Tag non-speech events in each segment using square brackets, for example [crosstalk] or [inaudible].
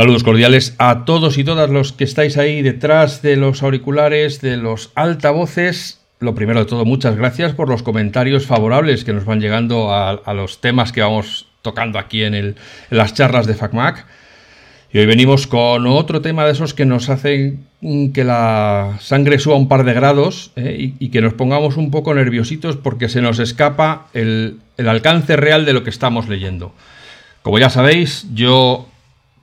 Saludos cordiales a todos y todas los que estáis ahí detrás de los auriculares, de los altavoces. Lo primero de todo, muchas gracias por los comentarios favorables que nos van llegando a, los temas que vamos tocando aquí en, las charlas de FacMac. Y hoy venimos con otro tema de esos que nos hacen que la sangre suba un par de grados eh, y, que nos pongamos un poco nerviositos porque se nos escapa el alcance real de lo que estamos leyendo. Como ya sabéis, yo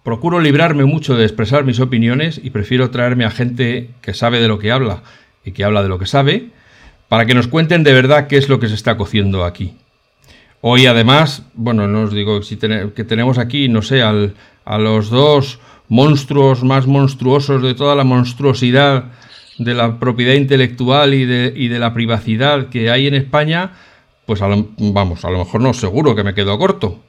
procuro librarme mucho de expresar mis opiniones y prefiero traerme a gente que sabe de lo que habla y que habla de lo que sabe para que nos cuenten de verdad qué es lo que se está cociendo aquí. Hoy además, bueno, no os digo si que tenemos aquí, no sé, a los dos monstruos más monstruosos de toda la monstruosidad de la propiedad intelectual y de, y de la privacidad que hay en España, pues vamos, a lo mejor no, seguro que me quedo corto.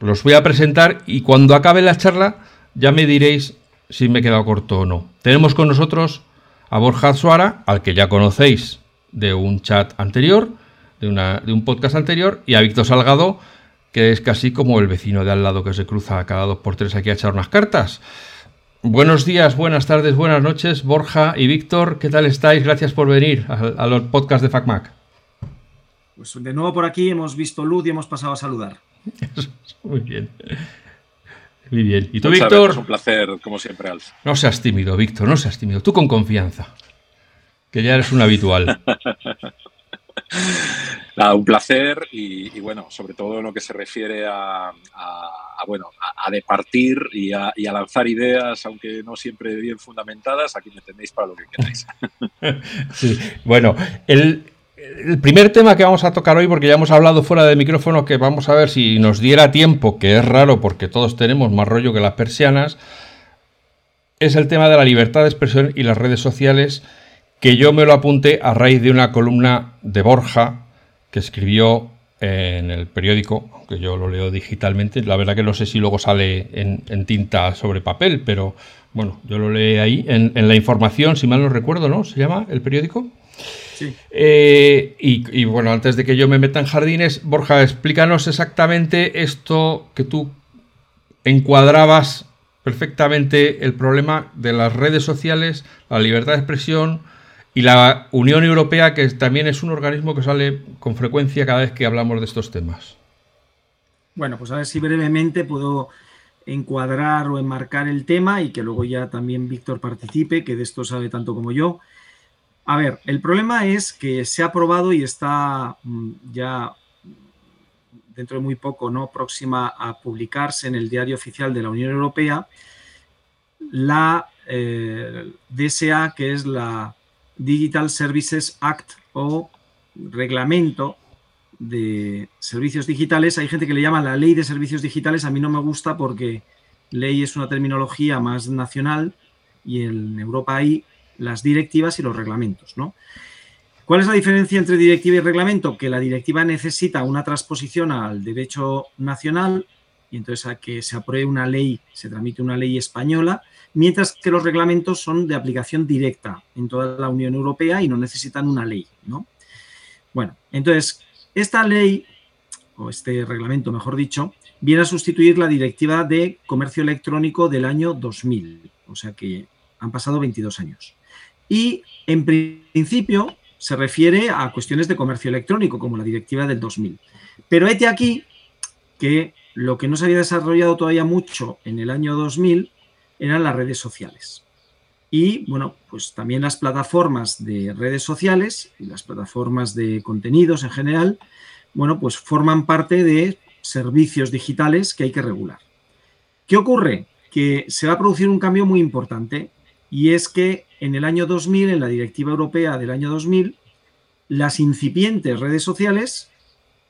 Los voy a presentar y cuando acabe la charla ya me diréis si me he quedado corto o no. Tenemos con nosotros a Borja Suara, al que ya conocéis de un chat anterior, de, un podcast anterior, y a Víctor Salgado, que es casi como el vecino de al lado que se cruza cada dos por tres aquí a echar unas cartas. Buenos días, buenas tardes, buenas noches, Borja y Víctor, ¿qué tal estáis? Gracias por venir a, los podcasts de FacMac. Pues de nuevo por aquí hemos visto luz y hemos pasado a saludar. [laughs] Muy bien. Muy bien. ¿Y tú, Víctor? Es un placer, como siempre, Alf. No seas tímido, Víctor, no seas tímido. Tú con confianza. Que ya eres un habitual. [laughs] un placer y, bueno, sobre todo en lo que se refiere a, bueno, a, departir y a, lanzar ideas, aunque no siempre bien fundamentadas, aquí me tenéis para lo que queráis. [laughs] sí, bueno, el, primer tema que vamos a tocar hoy, porque ya hemos hablado fuera de micrófono, que vamos a ver si nos diera tiempo, que es raro porque todos tenemos más rollo que las persianas, es el tema de la libertad de expresión y las redes sociales que yo me lo apunté a raíz de una columna de Borja que escribió en el periódico, aunque yo lo leo digitalmente, la verdad que no sé si luego sale en, tinta sobre papel, pero bueno, yo lo leí ahí en, la información, si mal no recuerdo, ¿no? ¿Se llama el periódico? Sí. Eh, y, y, bueno, antes de que yo me meta en jardines, Borja, explícanos exactamente esto que tú encuadrabas perfectamente el problema de las redes sociales, la libertad de expresión, y la Unión Europea, que también es un organismo que sale con frecuencia cada vez que hablamos de estos temas. Bueno, pues a ver si brevemente puedo encuadrar o enmarcar el tema y que luego ya también Víctor participe, que de esto sabe tanto como yo. A ver, el problema es que se ha aprobado y está mm, ya dentro de muy poco, ¿no? Próxima a publicarse en el diario oficial de la Unión Europea la eh, DSA, que es la Digital Services Act o reglamento de servicios digitales. Hay gente que le llama la ley de servicios digitales. A mí no me gusta porque ley es una terminología más nacional y en Europa hay las directivas y los reglamentos. ¿Cuál es la diferencia entre directiva y reglamento? Que la directiva necesita una transposición al derecho nacional y entonces a que se apruebe una ley, se tramite una ley española mientras que los reglamentos son de aplicación directa en toda la Unión Europea y no necesitan una ley, ¿no? Bueno, entonces, esta ley, o este reglamento, mejor dicho, viene a sustituir la directiva de comercio electrónico del año 2000, o sea que han pasado 22 años. Y en principio se refiere a cuestiones de comercio electrónico, como la directiva del 2000. Pero este aquí que lo que no se había desarrollado todavía mucho en el año 2000 eran las redes sociales. Y bueno, pues también las plataformas de redes sociales y las plataformas de contenidos en general, bueno, pues forman parte de servicios digitales que hay que regular. ¿Qué ocurre? Que se va a producir un cambio muy importante y es que en el año 2000, en la Directiva Europea del año 2000, las incipientes redes sociales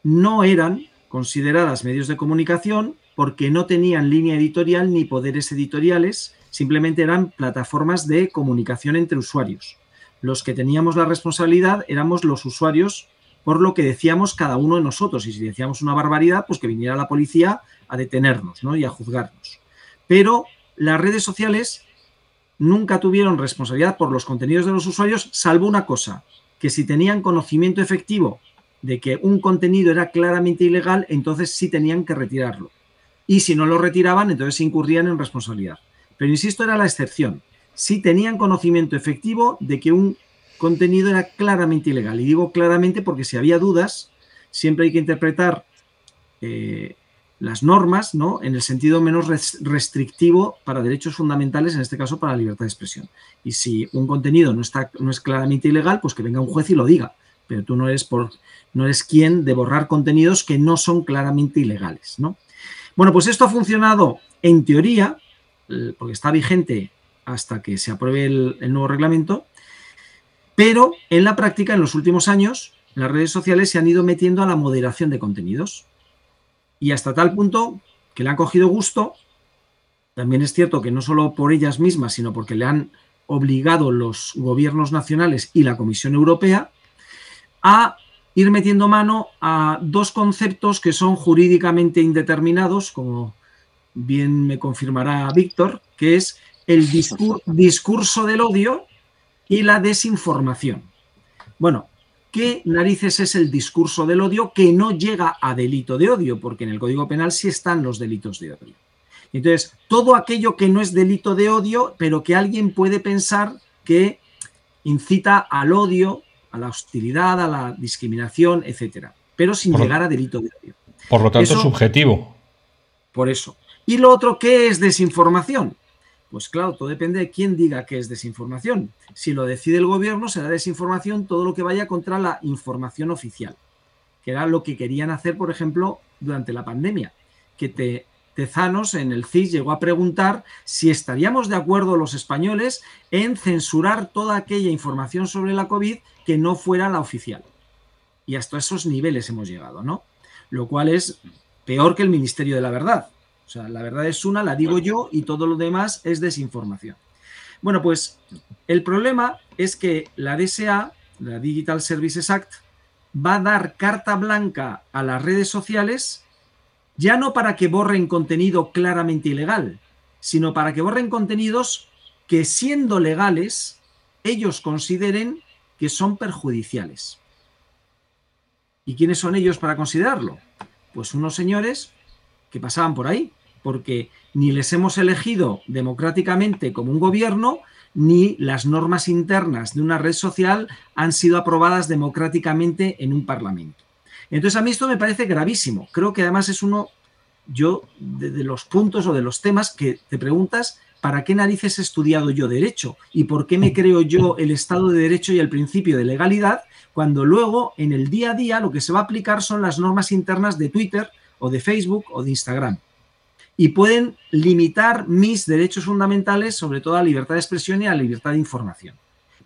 no eran consideradas medios de comunicación porque no tenían línea editorial ni poderes editoriales, simplemente eran plataformas de comunicación entre usuarios. Los que teníamos la responsabilidad éramos los usuarios por lo que decíamos cada uno de nosotros. Y si decíamos una barbaridad, pues que viniera la policía a detenernos ¿no? y a juzgarnos. Pero las redes sociales nunca tuvieron responsabilidad por los contenidos de los usuarios, salvo una cosa, que si tenían conocimiento efectivo de que un contenido era claramente ilegal, entonces sí tenían que retirarlo. y si no lo retiraban, entonces incurrían en responsabilidad. Pero insisto, era la excepción. Si tenían conocimiento efectivo de que un contenido era claramente ilegal. Y digo claramente porque si había dudas, siempre hay que interpretar eh, las normas ¿no? en el sentido menos restrictivo para derechos fundamentales, en este caso para la libertad de expresión. Y si un contenido no, está, no es claramente ilegal, pues que venga un juez y lo diga. Pero tú no eres, por, no eres quien de borrar contenidos que no son claramente ilegales. ¿no? Bueno, pues esto ha funcionado en teoría, eh, porque está vigente hasta que se apruebe el, nuevo reglamento, pero en la práctica, en los últimos años, las redes sociales se han ido metiendo a la moderación de contenidos. Y hasta tal punto que le han cogido gusto, también es cierto que no solo por ellas mismas, sino porque le han obligado los gobiernos nacionales y la Comisión Europea a ir metiendo mano a dos conceptos que son jurídicamente indeterminados, como bien me confirmará Víctor, que es el discurso del odio y la desinformación. Bueno, ¿qué narices es el discurso del odio que no llega a delito de odio? Porque en el Código Penal sí están los delitos de odio. Entonces, todo aquello que no es delito de odio, pero que alguien puede pensar que incita al odio, a la hostilidad, a la discriminación, etcétera, pero sin llegar a delito de odio. Por lo tanto, subjetivo. Por eso. Y lo otro, ¿qué es desinformación? Pues claro, todo depende de quién diga que es desinformación. Si lo decide el gobierno, será desinformación todo lo que vaya contra la información oficial, que era lo que querían hacer, por ejemplo, durante la pandemia, que te, Tezanos en el CIS llegó a preguntar si estaríamos de acuerdo los españoles en censurar toda aquella información sobre la COVID que no fuera la oficial. Y hasta esos niveles hemos llegado, ¿no? Lo cual es peor que el Ministerio de la Verdad. O sea, la verdad es una, la digo yo, y todo lo demás es desinformación. Bueno, pues el problema es que la DSA, la Digital Services Act, va a dar carta blanca a las redes sociales, ya no para que borren contenido claramente ilegal, sino para que borren contenidos que siendo legales, ellos consideren que son perjudiciales. ¿Y quiénes son ellos para considerarlo? Pues unos señores que pasaban por ahí, porque ni les hemos elegido democráticamente como un gobierno, ni las normas internas de una red social han sido aprobadas democráticamente en un parlamento. Entonces a mí esto me parece gravísimo. Creo que además es uno, yo, de, los puntos o de los temas que te preguntas, ¿para qué narices he estudiado yo derecho? ¿Y por qué me creo yo el Estado de Derecho y el principio de legalidad cuando luego en el día a día lo que se va a aplicar son las normas internas de Twitter o de Facebook o de Instagram? Y pueden limitar mis derechos fundamentales, sobre todo a la libertad de expresión y a la libertad de información.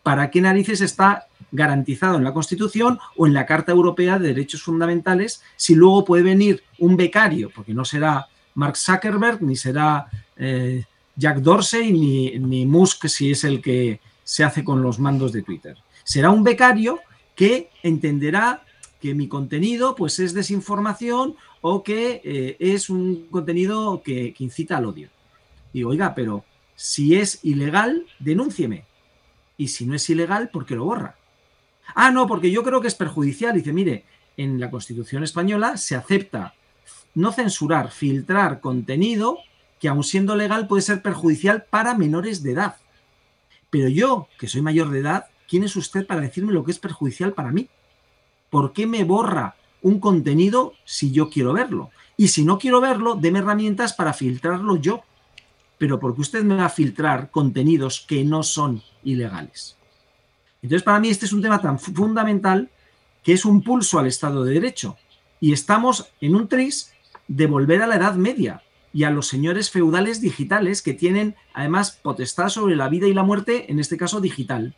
¿Para qué narices está garantizado en la Constitución o en la Carta Europea de Derechos Fundamentales si luego puede venir un becario, porque no será Mark Zuckerberg, ni será eh, Jack Dorsey ni, ni Musk si es el que se hace con los mandos de Twitter. Será un becario que entenderá que mi contenido pues es desinformación o que eh, es un contenido que, que, incita al odio. Y oiga, pero si es ilegal, denúncieme. Y si no es ilegal, ¿por qué lo borra? Ah, no, porque yo creo que es perjudicial. Dice, mire, en la Constitución española se acepta no censurar, filtrar contenido que aun siendo legal puede ser perjudicial para menores de edad. Pero yo, que soy mayor de edad, ¿quién es usted para decirme lo que es perjudicial para mí? ¿Por qué me borra un contenido si yo quiero verlo? Y si no quiero verlo, deme herramientas para filtrarlo yo. Pero ¿por qué usted me va a filtrar contenidos que no son ilegales? Entonces, para mí este es un tema tan fundamental que es un pulso al Estado de Derecho. Y estamos en un tris de volver a la Edad Media, y a los señores feudales digitales que tienen además potestad sobre la vida y la muerte, en este caso digital.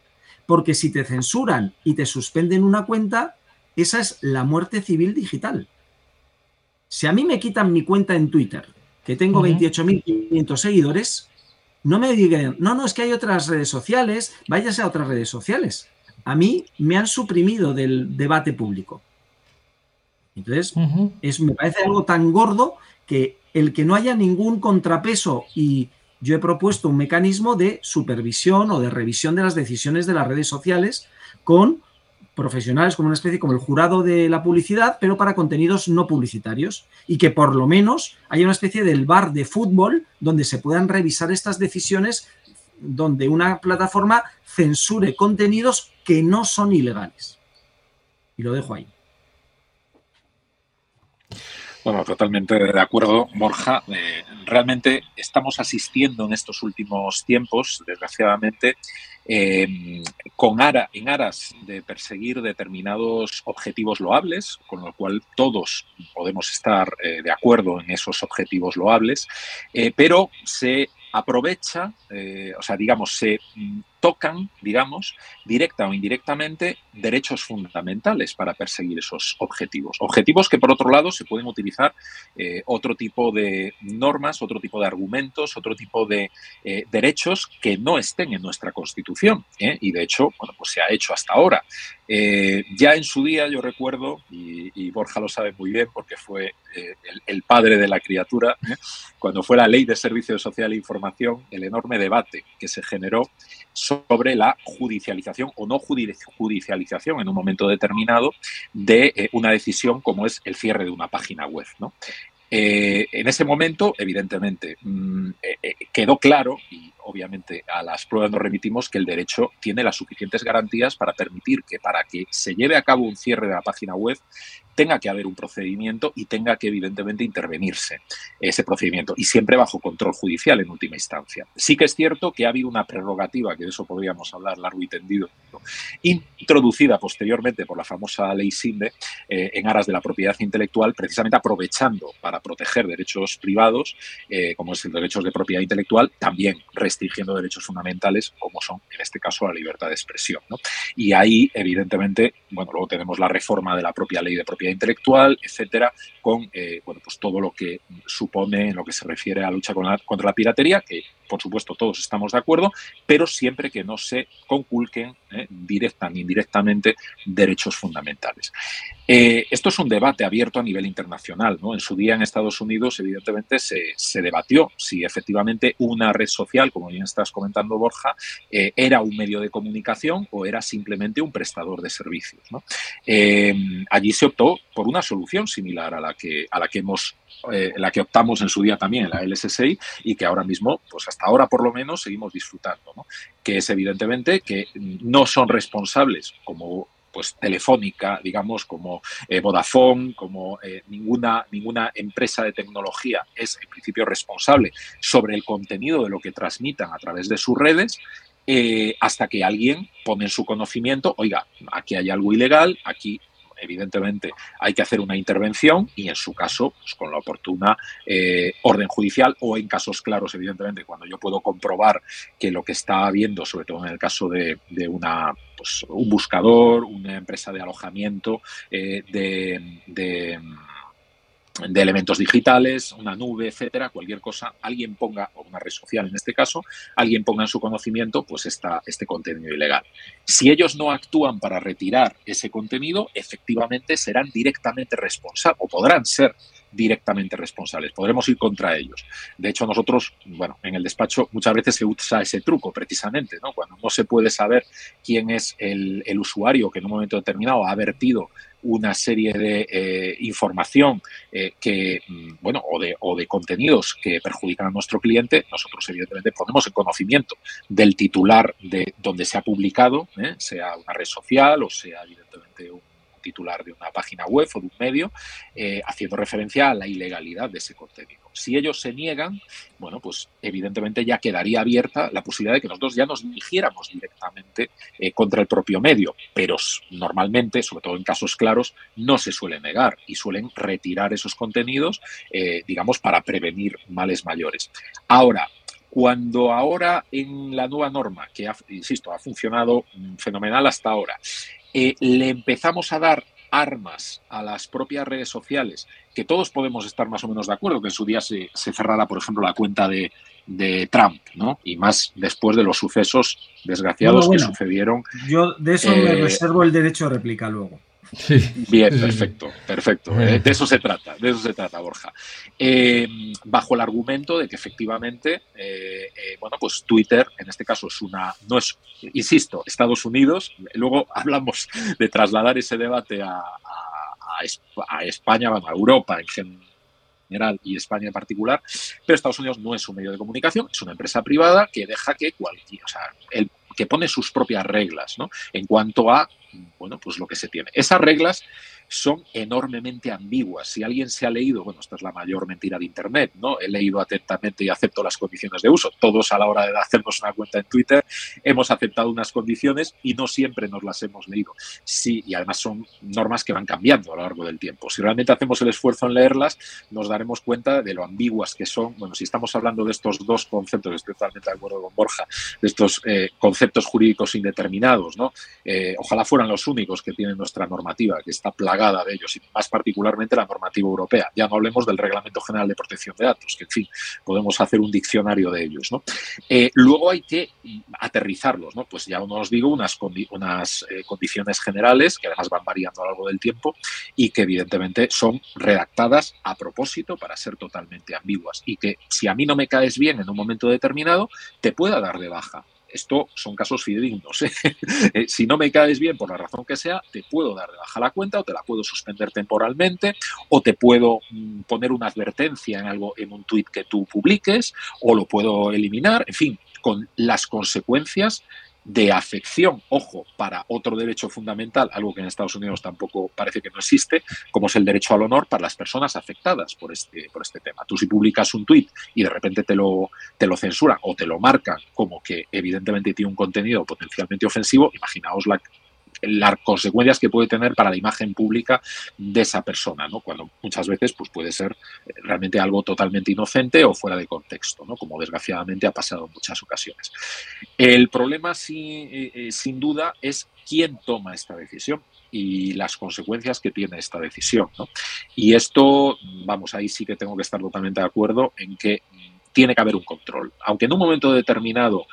Porque si te censuran y te suspenden una cuenta, esa es la muerte civil digital. Si a mí me quitan mi cuenta en Twitter, que tengo 28.500 seguidores, no me digan, no, no, es que hay otras redes sociales, váyase a otras redes sociales. A mí me han suprimido del debate público. Entonces, me parece algo tan gordo que el que no haya ningún contrapeso y yo he propuesto un mecanismo de supervisión o de revisión de las decisiones de las redes sociales con profesionales, como una especie como el jurado de la publicidad, pero para contenidos no publicitarios. Y que por lo menos haya una especie del bar de fútbol donde se puedan revisar estas decisiones, donde una plataforma censure contenidos que no son ilegales. Y lo dejo ahí. Bueno, totalmente de acuerdo, Borja. Eh, realmente estamos asistiendo en estos últimos tiempos, desgraciadamente, eh, con ara, en aras de perseguir determinados objetivos loables, con lo cual todos podemos estar eh, de acuerdo en esos objetivos loables, pero se aprovecha, o sea, digamos, se mm, tocan, digamos, directa o indirectamente, derechos fundamentales para perseguir esos objetivos. Objetivos que, por otro lado, se pueden utilizar eh, otro tipo de normas, otro tipo de argumentos, otro tipo de eh, derechos que no estén en nuestra Constitución. ¿eh? Y, de hecho, bueno, pues se ha hecho hasta ahora. ya en su día, yo recuerdo, y, Borja lo sabe muy bien porque fue el, padre de la criatura, cuando fue la Ley de Servicios Social e Información, el enorme debate que se generó sobre la judicialización o no judicialización en un momento determinado de eh, una decisión como es el cierre de una página web. ¿no? Eh, en ese momento, evidentemente, mm, eh, quedó claro, y obviamente a las pruebas nos remitimos, que el derecho tiene las suficientes garantías para permitir que para que se lleve a cabo un cierre de la página web tenga que haber un procedimiento y tenga que evidentemente intervenirse ese procedimiento y siempre bajo control judicial en última instancia. Sí que es cierto que ha habido una prerrogativa, que de eso podríamos hablar largo y tendido, introducida posteriormente por la famosa ley SINDE eh, en aras de la propiedad intelectual, precisamente aprovechando para proteger derechos privados, eh, como es el derecho de propiedad intelectual, también restringiendo derechos fundamentales, como son en este caso la libertad de expresión. Y ahí, evidentemente, bueno, luego tenemos la reforma de la propia ley de propiedad intelectual, etcétera, con eh, bueno, pues todo lo que supone en lo que se refiere a la lucha contra la piratería, que por supuesto todos estamos de acuerdo, pero siempre que no se conculquen eh, directa ni indirectamente derechos fundamentales. Eh, esto es un debate abierto a nivel internacional. ¿no? En su día en Estados Unidos, evidentemente, se, debatió si efectivamente una red social, como bien estás comentando, Borja, era un medio de comunicación o era simplemente un prestador de servicios. allí se optó por una solución similar a la que, a la que hemos eh, la que optamos en su día también, la LSSI, y que ahora mismo, pues hasta ahora por lo menos, seguimos disfrutando, que es evidentemente que no son responsables como pues Telefónica, digamos, como eh, Vodafone, como eh, ninguna, ninguna empresa de tecnología es en principio responsable sobre el contenido de lo que transmitan a través de sus redes, hasta que alguien pone en su conocimiento, oiga, aquí hay algo ilegal, aquí evidentemente hay que hacer una intervención y en su caso, pues, con la oportuna eh, orden judicial o en casos claros, evidentemente, cuando yo puedo comprobar que lo que está habiendo, sobre todo en el caso de, una pues, un buscador, una empresa de alojamiento, eh, de de elementos digitales, una nube, etcétera, cualquier cosa, alguien ponga, o una red social en este caso, alguien ponga en su conocimiento pues esta, este contenido ilegal. Si ellos no actúan para retirar ese contenido, efectivamente serán directamente responsables o podrán ser directamente responsables. Podremos ir contra ellos. De hecho, nosotros, bueno, en el despacho muchas veces se usa ese truco precisamente, ¿no? Cuando no se puede saber quién es el, el usuario que en un momento determinado ha vertido una serie de eh, información eh, que, mm, bueno, o de, o de contenidos que perjudican a nuestro cliente, nosotros evidentemente ponemos en conocimiento del titular de donde se ha publicado, ¿eh? sea una red social o sea evidentemente un titular de una página web o de un medio, haciendo referencia a la ilegalidad de ese contenido. Si ellos se niegan, bueno, pues evidentemente ya quedaría abierta la posibilidad de que nosotros ya nos dirigiéramos directamente eh, contra el propio medio, pero normalmente, sobre todo en casos claros, no se suele negar y suelen retirar esos contenidos, eh, digamos, para prevenir males mayores. Ahora, cuando ahora en la nueva norma, que insisto, ha funcionado mm, fenomenal hasta ahora, eh, le empezamos a dar armas a las propias redes sociales, que todos podemos estar más o menos de acuerdo, que en su día se, cerrara, por ejemplo, la cuenta de, Trump, ¿no? Y más después de los sucesos desgraciados que sucedieron. Yo de eso me eh, reservo el derecho de réplica luego. Bien, perfecto, perfecto. Eh, de eso se trata, de eso se trata, Borja. Eh, bajo el argumento de que efectivamente, eh, bueno, pues Twitter, en este caso es una, no es, insisto, Estados Unidos. Luego [laughs] hablamos de trasladar ese debate a, a España, a Europa en general y España en particular, pero Estados Unidos no es un medio de comunicación, es una empresa privada que deja que cualquier, o sea, el que pone sus propias reglas ¿no? en cuanto a bueno, pues lo que se tiene. Esas reglas son enormemente ambiguas. Si alguien se ha leído, bueno, esta es la mayor mentira de Internet, ¿no? He leído atentamente y acepto las condiciones de uso. Todos a la hora de hacernos una cuenta en Twitter hemos aceptado unas condiciones y no siempre nos las hemos leído. Sí, y además son normas que van cambiando a lo largo del tiempo. Si realmente hacemos el esfuerzo en leerlas, nos daremos cuenta de lo ambiguas que son. Bueno, si estamos hablando de estos dos conceptos, estoy totalmente de acuerdo con Borja, de estos eh, conceptos jurídicos indeterminados, ¿no? Eh, ojalá fueran los únicos que tienen nuestra normativa, que está plagada de ellos, y más particularmente la normativa europea. Ya no hablemos del Reglamento General de Protección de Datos, que en fin, podemos hacer un diccionario de ellos. Eh, luego hay que aterrizarlos, ¿no? pues ya no os digo unas, unas eh, condiciones generales que además van variando a lo largo del tiempo y que evidentemente son redactadas a propósito para ser totalmente ambiguas y que si a mí no me caes bien en un momento determinado, te pueda dar de baja esto son casos fidedignos. ¿eh? [laughs] Eh, si no me caes bien por la razón que sea, te puedo dar de baja la cuenta o te la puedo suspender temporalmente o te puedo mm, poner una advertencia en algo en un tuit que tú publiques o lo puedo eliminar, en fin, con las consecuencias de afección, ojo, para otro derecho fundamental, algo que en Estados Unidos tampoco parece que no existe, como es el derecho al honor para las personas afectadas por este, por este tema. Tú si publicas un tuit y de repente te lo, te lo censuran o te lo marcan como que evidentemente tiene un contenido potencialmente ofensivo, imaginaos la, las consecuencias que puede tener para la imagen pública de esa persona, ¿no? Cuando muchas veces pues, puede ser eh, realmente algo totalmente inocente o fuera de contexto, ¿no? Como desgraciadamente ha pasado en muchas ocasiones. El problema, eh, eh, sin duda, es quién toma esta decisión y las consecuencias que tiene esta decisión. ¿no? Y esto, vamos, ahí sí que tengo que estar totalmente de acuerdo en que tiene que haber un control. Aunque en un momento determinado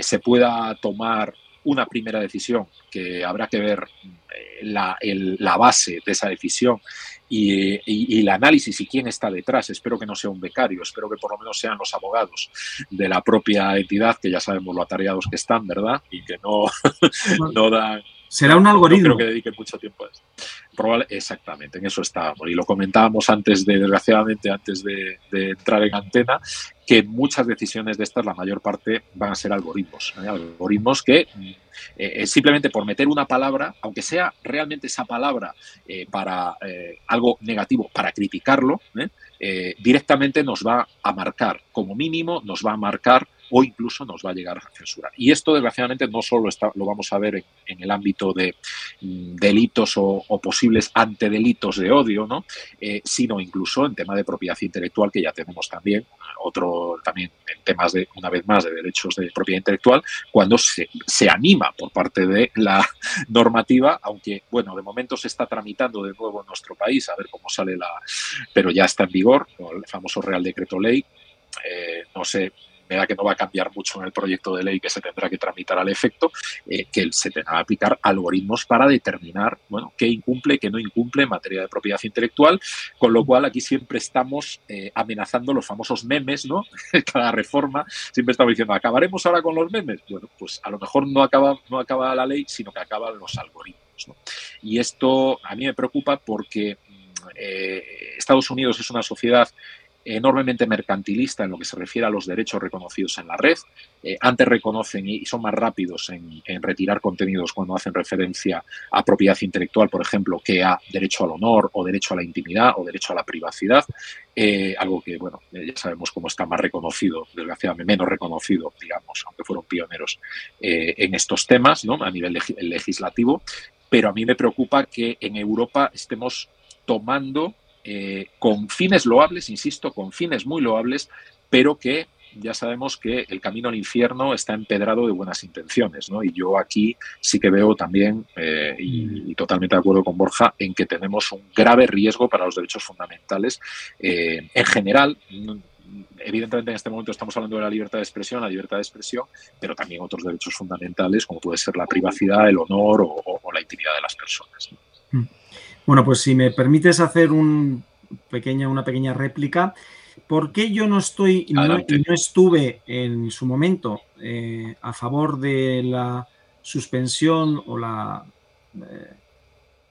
se pueda tomar una primera decisión que habrá que ver eh, la, base de esa decisión y, el análisis y quién está detrás. Espero que no sea un becario, espero que por lo menos sean los abogados de la propia entidad, que ya sabemos lo atareados que están, ¿verdad? Y que no, [laughs] no dan... Será un algoritmo. No creo que dediquen mucho tiempo a esto. Probable, exactamente, en eso estábamos. Y lo comentábamos antes de, desgraciadamente, antes de, entrar en antena, que muchas decisiones de estas, la mayor parte, van a ser algoritmos. ¿eh? Algoritmos que eh, simplemente por meter una palabra, aunque sea realmente esa palabra eh, para algo negativo, para criticarlo, directamente nos va a marcar, como mínimo, nos va a marcar o incluso nos va a llegar a censurar. Y esto, desgraciadamente, no solo está, lo vamos a ver en, el ámbito de mm, delitos o, posibles antedelitos de odio, ¿no? Eh, sino incluso en tema de propiedad intelectual, que ya tenemos también, otro también en temas de, una vez más, de derechos de propiedad intelectual, cuando se, se anima por parte de la [laughs] normativa, aunque, bueno, de momento se está tramitando de nuevo en nuestro país, a ver cómo sale la... pero ya está en vigor, el famoso Real Decreto Ley, eh, no sé me da que no va a cambiar mucho en el proyecto de ley que se tendrá que tramitar al efecto, eh, que se tendrá que aplicar algoritmos para determinar bueno, qué incumple, qué no incumple en materia de propiedad intelectual, con lo cual aquí siempre estamos eh, amenazando los famosos memes, ¿no? [laughs] Cada reforma siempre estamos diciendo, ¿acabaremos ahora con los memes? Bueno, pues a lo mejor no acaba, no acaba la ley, sino que acaban los algoritmos. Y esto a mí me preocupa porque mm, eh, Estados Unidos es una sociedad enormemente mercantilista en lo que se refiere a los derechos reconocidos en la red. Eh, antes reconocen y son más rápidos en, retirar contenidos cuando hacen referencia a propiedad intelectual, por ejemplo, que a derecho al honor o derecho a la intimidad o derecho a la privacidad. Eh, algo que, bueno, eh, ya sabemos cómo está más reconocido, desgraciadamente menos reconocido, digamos, aunque fueron pioneros en estos temas, ¿no? A nivel legislativo. Pero a mí me preocupa que en Europa estemos tomando eh, con fines loables, insisto, con fines muy loables, pero que ya sabemos que el camino al infierno está empedrado de buenas intenciones, ¿no? Y yo aquí sí que veo también, eh, y, totalmente de acuerdo con Borja, en que tenemos un grave riesgo para los derechos fundamentales eh, en general. Evidentemente en este momento estamos hablando de la libertad de expresión, la libertad de expresión, pero también otros derechos fundamentales como puede ser la privacidad, el honor o, la intimidad de las personas. Bueno, pues si me permites hacer un pequeña, una pequeña réplica, ¿por qué yo no estoy, no, no, estuve en su momento eh, a favor de la suspensión o la eh,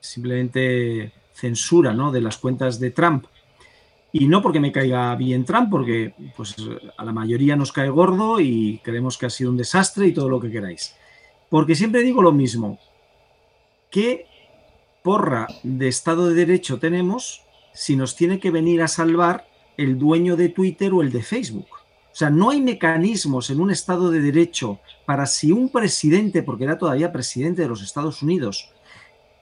simplemente censura ¿no? de las cuentas de Trump? Y no porque me caiga bien Trump, porque pues, a la mayoría nos cae gordo y creemos que ha sido un desastre y todo lo que queráis. Porque siempre digo lo mismo. ¿Qué porra de Estado de Derecho tenemos si nos tiene que venir a salvar el dueño de Twitter o el de Facebook? O sea, no hay mecanismos en un Estado de Derecho para si un presidente, porque era todavía presidente de los Estados Unidos,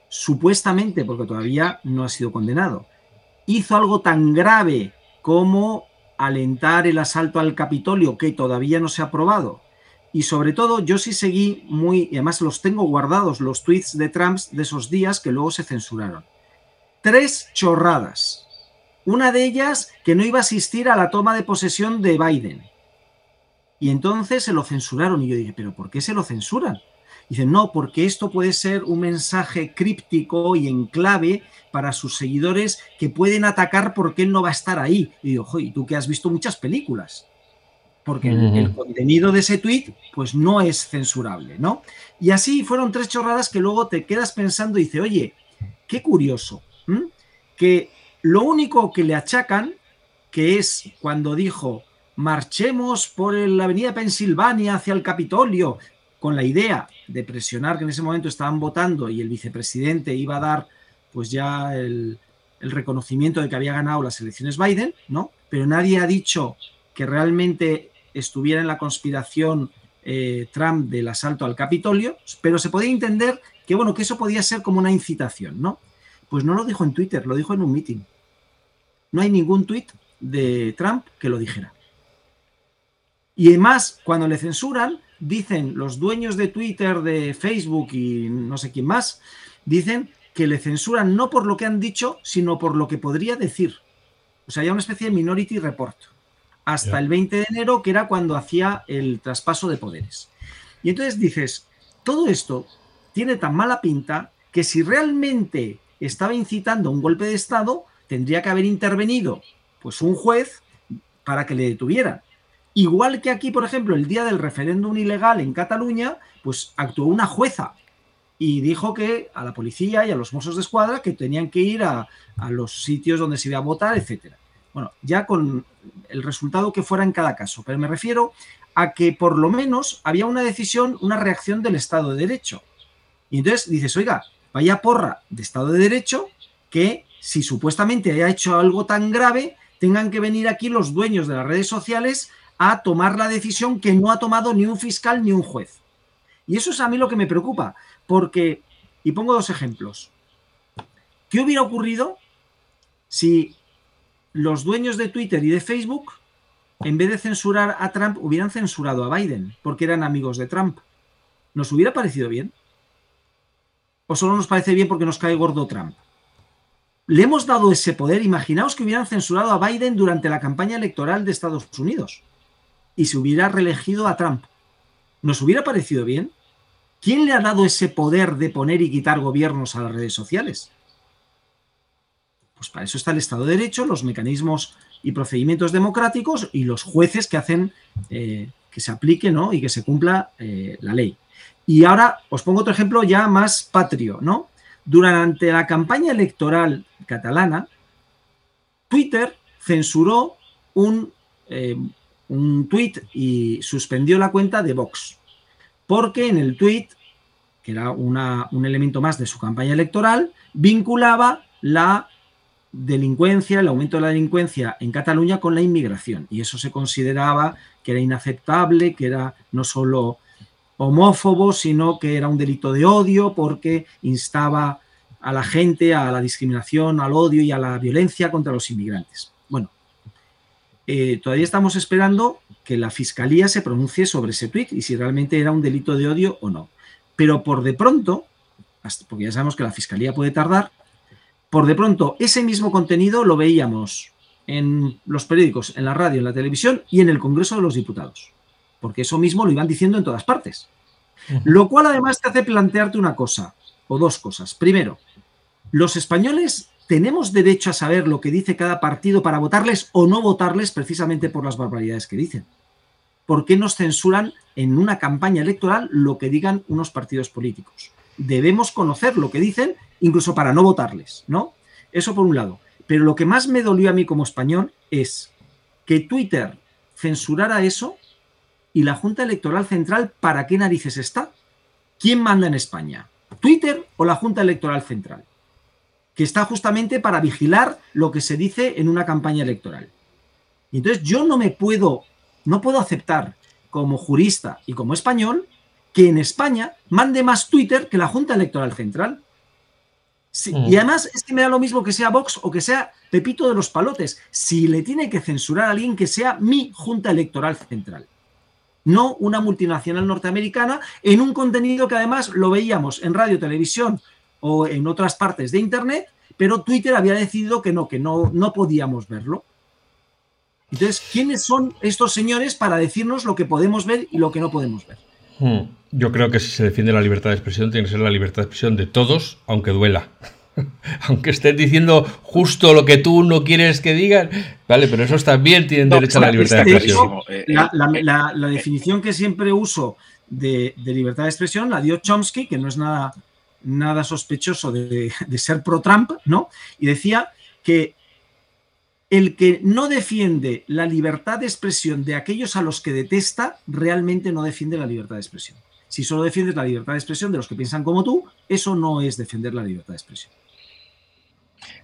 supuestamente, porque todavía no ha sido condenado, hizo algo tan grave como alentar el asalto al Capitolio, que todavía no se ha aprobado. Y sobre todo, yo sí seguí muy, y además los tengo guardados, los tweets de Trump de esos días que luego se censuraron. Tres chorradas. Una de ellas que no iba a asistir a la toma de posesión de Biden. Y entonces se lo censuraron. Y yo dije, ¿pero por qué se lo censuran? Dicen, no, porque esto puede ser un mensaje críptico y en clave para sus seguidores que pueden atacar porque él no va a estar ahí. Y digo, oye, tú que has visto muchas películas. Porque el, contenido de ese tweet, pues no es censurable, ¿no? Y así fueron tres chorradas que luego te quedas pensando y dices, oye, qué curioso, que lo único que le achacan, que es cuando dijo, marchemos por la avenida Pensilvania hacia el Capitolio, con la idea de presionar que en ese momento estaban votando y el vicepresidente iba a dar pues ya el, reconocimiento de que había ganado las elecciones Biden, ¿no? Pero nadie ha dicho que realmente estuviera en la conspiración eh, Trump del asalto al Capitolio, pero se podía entender que, bueno, que eso podía ser como una incitación, ¿no? Pues no lo dijo en Twitter, lo dijo en un meeting. No hay ningún tuit de Trump que lo dijera. Y además, cuando le censuran, dicen los dueños de Twitter, de Facebook y no sé quién más, dicen que le censuran no por lo que han dicho, sino por lo que podría decir. O sea, ya una especie de minority report. Hasta el 20 de enero, que era cuando hacía el traspaso de poderes. Y entonces dices, todo esto tiene tan mala pinta que si realmente estaba incitando un golpe de Estado, tendría que haber intervenido pues un juez para que le detuvieran. Igual que aquí, por ejemplo, el día del referéndum ilegal en Cataluña, pues actuó una jueza y dijo que a la policía y a los mozos de escuadra que tenían que ir a, los sitios donde se iba a votar, etcétera. Bueno, ya con el resultado que fuera en cada caso, pero me refiero a que por lo menos había una decisión, una reacción del Estado de Derecho. Y entonces dices, oiga, vaya porra de Estado de Derecho que si supuestamente haya hecho algo tan grave, tengan que venir aquí los dueños de las redes sociales a tomar la decisión que no ha tomado ni un fiscal ni un juez. Y eso es a mí lo que me preocupa, porque, y pongo dos ejemplos, ¿qué hubiera ocurrido si los dueños de Twitter y de Facebook, en vez de censurar a Trump, hubieran censurado a Biden, porque eran amigos de Trump? ¿Nos hubiera parecido bien? ¿O solo nos parece bien porque nos cae gordo Trump? Le hemos dado ese poder. Imaginaos que hubieran censurado a Biden durante la campaña electoral de Estados Unidos y se hubiera reelegido a Trump. ¿Nos hubiera parecido bien? ¿Quién le ha dado ese poder de poner y quitar gobiernos a las redes sociales? Pues para eso está el Estado de Derecho, los mecanismos y procedimientos democráticos y los jueces que hacen eh, que se aplique ¿no? y que se cumpla eh, la ley. Y ahora os pongo otro ejemplo ya más patrio, ¿no? Durante la campaña electoral catalana, Twitter censuró un eh, un tuit y suspendió la cuenta de Vox, porque en el tuit, que era un elemento más de su campaña electoral, vinculaba la delincuencia, el aumento de la delincuencia en Cataluña con la inmigración. Y eso se consideraba que era inaceptable, que era no solo homófobo, sino que era un delito de odio porque instaba a la gente a la discriminación, al odio y a la violencia contra los inmigrantes. Bueno, eh, todavía estamos esperando que la fiscalía se pronuncie sobre ese tuit y si realmente era un delito de odio o no. Pero por de pronto, porque ya sabemos que la fiscalía puede tardar, por de pronto ese mismo contenido lo veíamos en los periódicos, en la radio, en la televisión y en el Congreso de los Diputados. Porque eso mismo lo iban diciendo en todas partes. Lo cual además te hace plantearte una cosa, o dos cosas. Primero, Los españoles tenemos derecho a saber lo que dice cada partido para votarles o no votarles precisamente por las barbaridades que dicen. ¿Por qué nos censuran en una campaña electoral lo que digan unos partidos políticos? Debemos conocer lo que dicen incluso para no votarles, ¿no? Eso por un lado. Pero lo que más me dolió a mí como español es que Twitter censurara eso y la Junta Electoral Central, ¿para qué narices está? ¿Quién manda en España? ¿Twitter o la Junta Electoral Central? Que está justamente para vigilar lo que se dice en una campaña electoral. Y entonces yo no me puedo, no puedo aceptar como jurista y como español que en España mande más Twitter que la Junta Electoral Central. Mm. Y además es que me da lo mismo que sea Vox o que sea Pepito de los Palotes. Si le tiene que censurar a alguien, que sea mi Junta Electoral Central. No una multinacional norteamericana en un contenido que además lo veíamos en radio, televisión o en otras partes de Internet, pero Twitter había decidido que no, que no, no podíamos verlo. Entonces, ¿quiénes son estos señores para decirnos lo que podemos ver y lo que no podemos ver? Hmm. Yo creo que si se defiende la libertad de expresión, tiene que ser la libertad de expresión de todos, aunque duela. [laughs] aunque estén diciendo justo lo que tú no quieres que digan, vale, pero esos también tienen derecho a la libertad de expresión. Eh, eh, eh, la, definición que siempre uso de, libertad de expresión la dio Chomsky, que no es nada, nada sospechoso de, de ser pro-Trump, ¿no? Y decía que el que no defiende la libertad de expresión de aquellos a los que detesta, realmente no defiende la libertad de expresión. Si solo defiendes la libertad de expresión de los que piensan como tú, eso no es defender la libertad de expresión.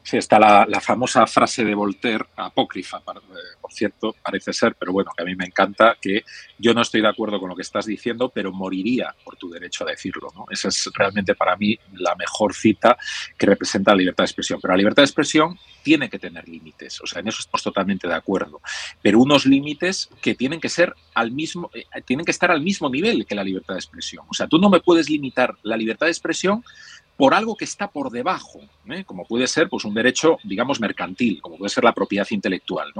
Sí, está la, famosa frase de Voltaire, apócrifa, eh, por cierto, parece ser, pero bueno, que a mí me encanta, que yo no estoy de acuerdo con lo que estás diciendo, pero moriría por tu derecho a decirlo. ¿no? Esa es realmente para mí la mejor cita que representa la libertad de expresión. Pero la libertad de expresión tiene que tener límites, o sea, en eso estamos totalmente de acuerdo, pero unos límites que tienen que ser al mismo, eh, tienen que estar al mismo nivel que la libertad de expresión. O sea, tú no me puedes limitar la libertad de expresión por algo que está por debajo, ¿eh? como puede ser pues, un derecho, digamos, mercantil, como puede ser la propiedad intelectual.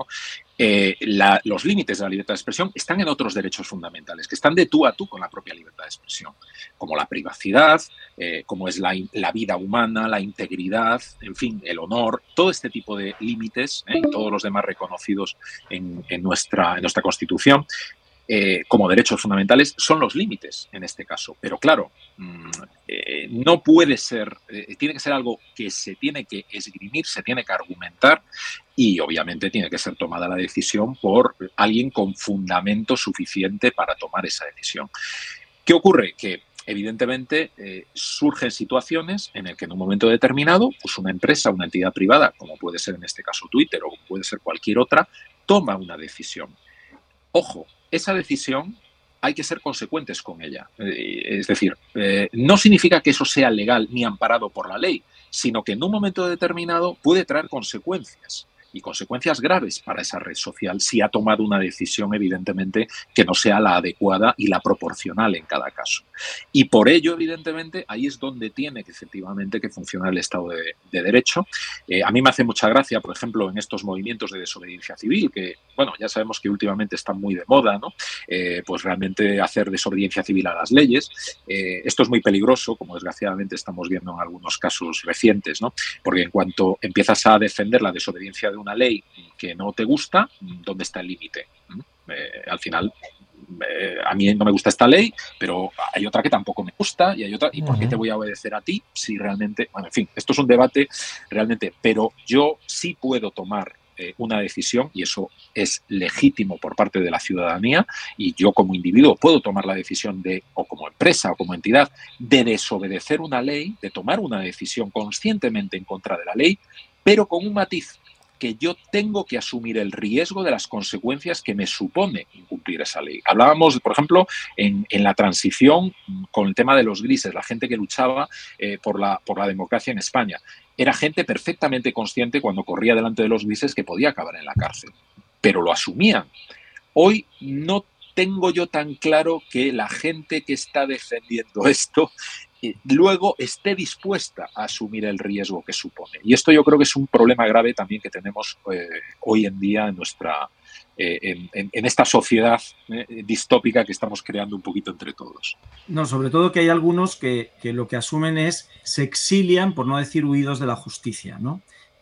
Eh, los límites de la libertad de expresión están en otros derechos fundamentales, que están de tú a tú con la propia libertad de expresión, como la privacidad, eh, como es la, vida humana, la integridad, en fin, el honor, todo este tipo de límites, y todos los demás reconocidos en, nuestra, en nuestra Constitución, eh, como derechos fundamentales son los límites en este caso. Pero claro, mm, eh, no puede ser, eh, tiene que ser algo que se tiene que esgrimir, se tiene que argumentar y obviamente tiene que ser tomada la decisión por alguien con fundamento suficiente para tomar esa decisión. ¿Qué ocurre? Que evidentemente surgen situaciones en las que en un momento determinado, pues una empresa, una entidad privada, como puede ser en este caso Twitter o puede ser cualquier otra, toma una decisión. Ojo, esa decisión hay que ser consecuentes con ella. Eh, es decir, eh, no significa que eso sea legal ni amparado por la ley, sino que en un momento determinado puede traer consecuencias y consecuencias graves para esa red social si ha tomado una decisión, evidentemente, que no sea la adecuada y la proporcional en cada caso. Y por ello, evidentemente, ahí es donde tiene efectivamente que funcionar el Estado de, Derecho. Eh, a mí me hace mucha gracia, por ejemplo, en estos movimientos de desobediencia civil, que, bueno, ya sabemos que últimamente están muy de moda, ¿no? Eh, pues realmente hacer desobediencia civil a las leyes. Eh, esto es muy peligroso, como desgraciadamente estamos viendo en algunos casos recientes, ¿no? Porque en cuanto empiezas a defender la desobediencia de una ley que no te gusta, ¿dónde está el límite? Eh, al final, eh, a mí no me gusta esta ley, pero hay otra que tampoco me gusta y hay otra, ¿y por qué te voy a obedecer a ti si realmente, bueno, en fin, esto es un debate realmente, pero yo sí puedo tomar eh, una decisión y eso es legítimo por parte de la ciudadanía y yo como individuo puedo tomar la decisión de, o como empresa o como entidad, de desobedecer una ley, de tomar una decisión conscientemente en contra de la ley, pero con un matiz que yo tengo que asumir el riesgo de las consecuencias que me supone incumplir esa ley. Hablábamos, por ejemplo, en, la transición con el tema de los grises, la gente que luchaba eh, por, la, por la democracia en España. Era gente perfectamente consciente cuando corría delante de los grises que podía acabar en la cárcel, pero lo asumían. Hoy no tengo yo tan claro que la gente que está defendiendo [laughs] esto luego esté dispuesta a asumir el riesgo que supone. Y esto yo creo que es un problema grave también que tenemos eh, hoy en día en nuestra, en, esta sociedad distópica que estamos creando un poquito entre todos. No, sobre todo que hay algunos que, que lo que asumen es se exilian, por no decir huidos de la justicia, ¿no?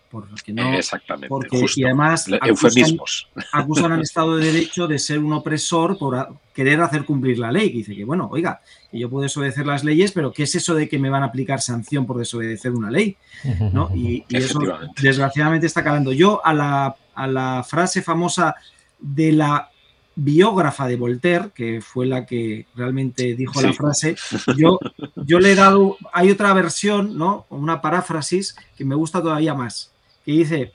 Porque no, Exactamente. Porque, y además eufemismos. [laughs] Acusan, al Estado de Derecho de ser un opresor por querer hacer cumplir la ley. dice que, bueno, oiga, que yo puedo desobedecer las leyes, pero ¿qué es eso de que me van a aplicar sanción por desobedecer una ley? ¿No? Y, eso, desgraciadamente, está calando. Yo a la, a la frase famosa de la biógrafa de Voltaire, que fue la que realmente dijo la frase, [laughs] yo, yo le he dado, hay otra versión, ¿no? Una paráfrasis que me gusta todavía más que dice,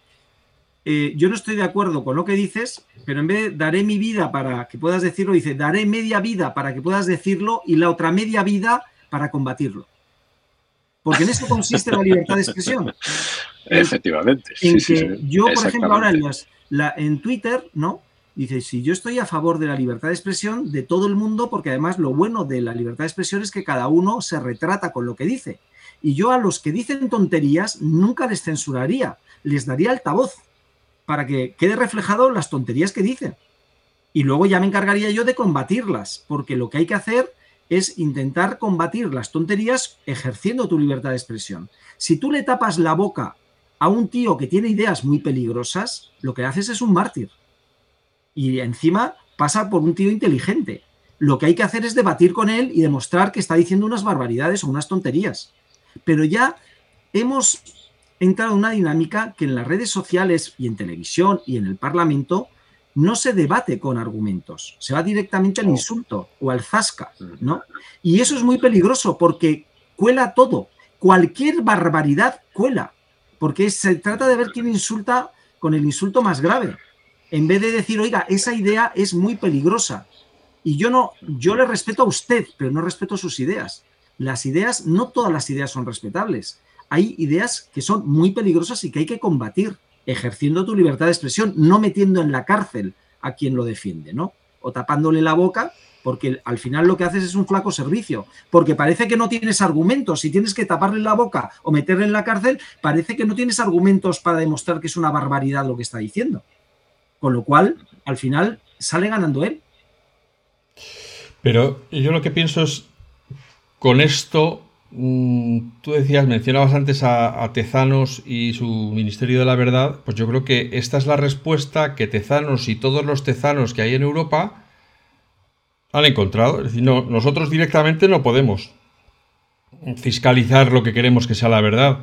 eh, yo no estoy de acuerdo con lo que dices, pero en vez de daré mi vida para que puedas decirlo, dice, daré media vida para que puedas decirlo y la otra media vida para combatirlo. Porque en eso consiste la libertad de expresión. [laughs] Efectivamente. En que yo, por ejemplo, ahora en, en Twitter, ¿no? Dice, si yo estoy a favor de la libertad de expresión de todo el mundo, porque además lo bueno de la libertad de expresión es que cada uno se retrata con lo que dice. Y yo a los que dicen tonterías nunca les censuraría, les daría altavoz para que quede reflejado las tonterías que dicen. Y luego ya me encargaría yo de combatirlas, porque lo que hay que hacer es intentar combatir las tonterías ejerciendo tu libertad de expresión. Si tú le tapas la boca a un tío que tiene ideas muy peligrosas, lo que haces es un mártir. Y encima pasa por un tío inteligente. Lo que hay que hacer es debatir con él y demostrar que está diciendo unas barbaridades o unas tonterías. Pero ya hemos entrado en una dinámica que en las redes sociales y en televisión y en el Parlamento no se debate con argumentos, se va directamente al insulto o al zasca, ¿no? Y eso es muy peligroso porque cuela todo, cualquier barbaridad cuela, porque se trata de ver quién insulta con el insulto más grave, en vez de decir, oiga, esa idea es muy peligrosa. Y yo no, yo le respeto a usted, pero no respeto sus ideas. Las ideas, no todas las ideas son respetables hay ideas que son muy peligrosas y que hay que combatir, ejerciendo tu libertad de expresión, no metiendo en la cárcel a quien lo defiende, ¿no? O tapándole la boca, porque al final lo que haces es un flaco servicio, porque parece que no tienes argumentos, si tienes que taparle la boca o meterle en la cárcel, parece que no tienes argumentos para demostrar que es una barbaridad lo que está diciendo. Con lo cual, al final, sale ganando él. Pero yo lo que pienso es, con esto tú decías, mencionabas antes a, Tezanos y su Ministerio de la Verdad, pues yo creo que esta es la respuesta que Tezanos y todos los tezanos que hay en Europa han encontrado. Es decir, no, nosotros directamente no podemos fiscalizar lo que queremos que sea la verdad.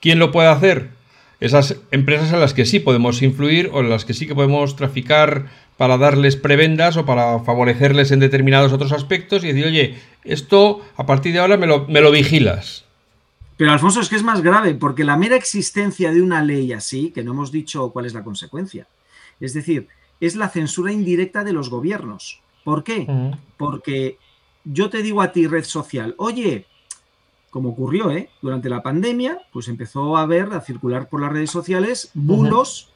¿Quién lo puede hacer? Esas empresas en las que sí podemos influir o en las que sí que podemos traficar para darles prebendas o para favorecerles en determinados otros aspectos y decir, oye, esto a partir de ahora me lo, me lo vigilas. Pero Alfonso, es que es más grave, porque la mera existencia de una ley así, que no hemos dicho cuál es la consecuencia, es decir, es la censura indirecta de los gobiernos. ¿Por qué? Porque yo te digo a ti, red social, oye, como ocurrió ¿eh? durante la pandemia, pues empezó a ver, a circular por las redes sociales bulos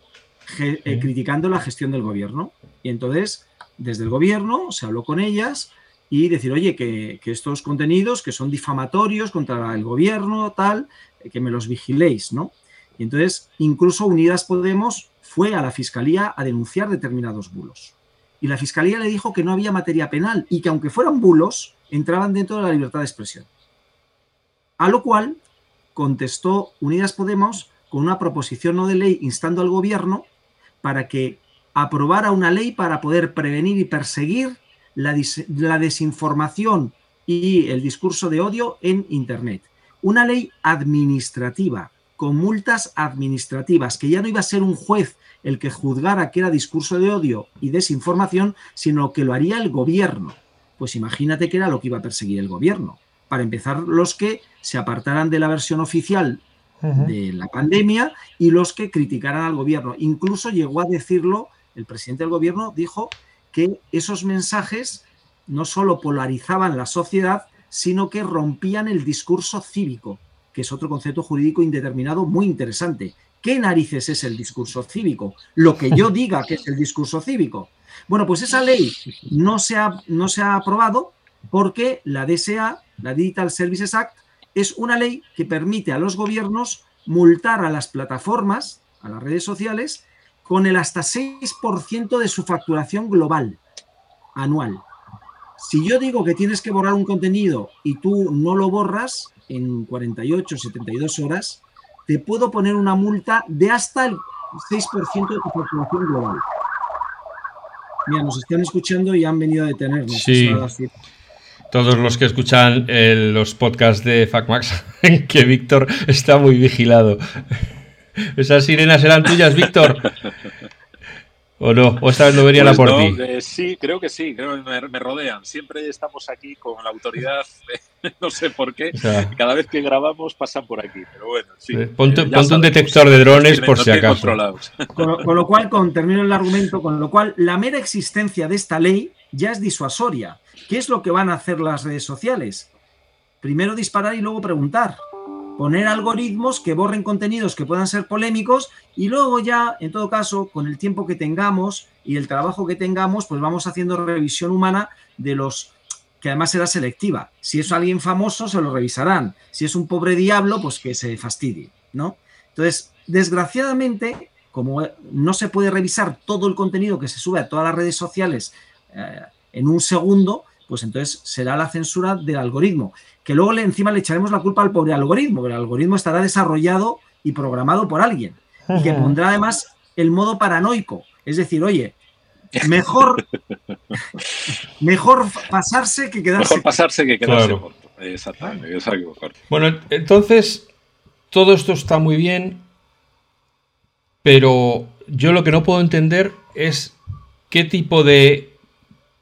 eh, criticando la gestión del gobierno. Y entonces, desde el gobierno se habló con ellas y decir, oye, que, estos contenidos que son difamatorios contra el gobierno, tal, eh, que me los vigiléis, ¿no? Y entonces, incluso Unidas Podemos fue a la fiscalía a denunciar determinados bulos. Y la fiscalía le dijo que no había materia penal y que aunque fueran bulos, entraban dentro de la libertad de expresión. A lo cual contestó Unidas Podemos con una proposición no de ley instando al gobierno para que aprobara una ley para poder prevenir y perseguir la, desinformación y el discurso de odio en Internet. Una ley administrativa, con multas administrativas, que ya no iba a ser un juez el que juzgara que era discurso de odio y desinformación, sino que lo haría el gobierno. Pues imagínate que era lo que iba a perseguir el gobierno. Para empezar, los que se apartaran de la versión oficial de la pandemia y los que criticaran al gobierno. Incluso llegó a decirlo, el presidente del gobierno dijo que esos mensajes no solo polarizaban la sociedad, sino que rompían el discurso cívico, que es otro concepto jurídico indeterminado muy interesante. ¿Qué narices es el discurso cívico? Lo que yo [laughs] diga que es el discurso cívico. Bueno, pues esa ley no se ha, no se ha aprobado porque la DSA, la Digital Services Act, es una ley que permite a los gobiernos multar a las plataformas, a las redes sociales, con el hasta 6% de su facturación global anual. Si yo digo que tienes que borrar un contenido y tú no lo borras en 48, 72 horas, te puedo poner una multa de hasta el 6% de tu facturación global. Mira, nos están escuchando y han venido a detenernos. Sí. Todos los que escuchan eh, los podcasts de FacMax, [laughs] que Víctor está muy vigilado. [laughs] ¿Esas sirenas eran tuyas, Víctor? ¿O no? ¿O esta vez no venían Pues a por no, ti? eh, sí, creo que sí, creo que me, me rodean. Siempre estamos aquí con la autoridad, eh, [laughs] no sé por qué. O sea, Cada vez que grabamos pasan por aquí, pero bueno, sí. Eh, ponte- Eh, un detector de drones por si acaso. [laughs] Con lo, con lo cual, con, termino el argumento, con lo cual la mera existencia de esta ley ya es disuasoria. ¿Qué es lo que van a hacer las redes sociales? Primero disparar y luego preguntar. Poner algoritmos que borren contenidos que puedan ser polémicos y luego ya, en todo caso, con el tiempo que tengamos y el trabajo que tengamos, pues vamos haciendo revisión humana de los que además será selectiva. Si es alguien famoso, se lo revisarán. Si es un pobre diablo, pues que se fastidie, ¿no? Entonces, desgraciadamente, como no se puede revisar todo el contenido que se sube a todas las redes sociales eh, en un segundo, pues entonces será la censura del algoritmo. Que luego le, encima le echaremos la culpa al pobre algoritmo, que el algoritmo estará desarrollado y programado por alguien. Y que pondrá además el modo paranoico. Es decir, oye, mejor, [laughs] mejor pasarse que quedarse. Mejor pasarse que quedarse Claro. corto. Exactamente, es algo corto. Bueno, entonces, todo esto está muy bien, pero yo lo que no puedo entender es qué tipo de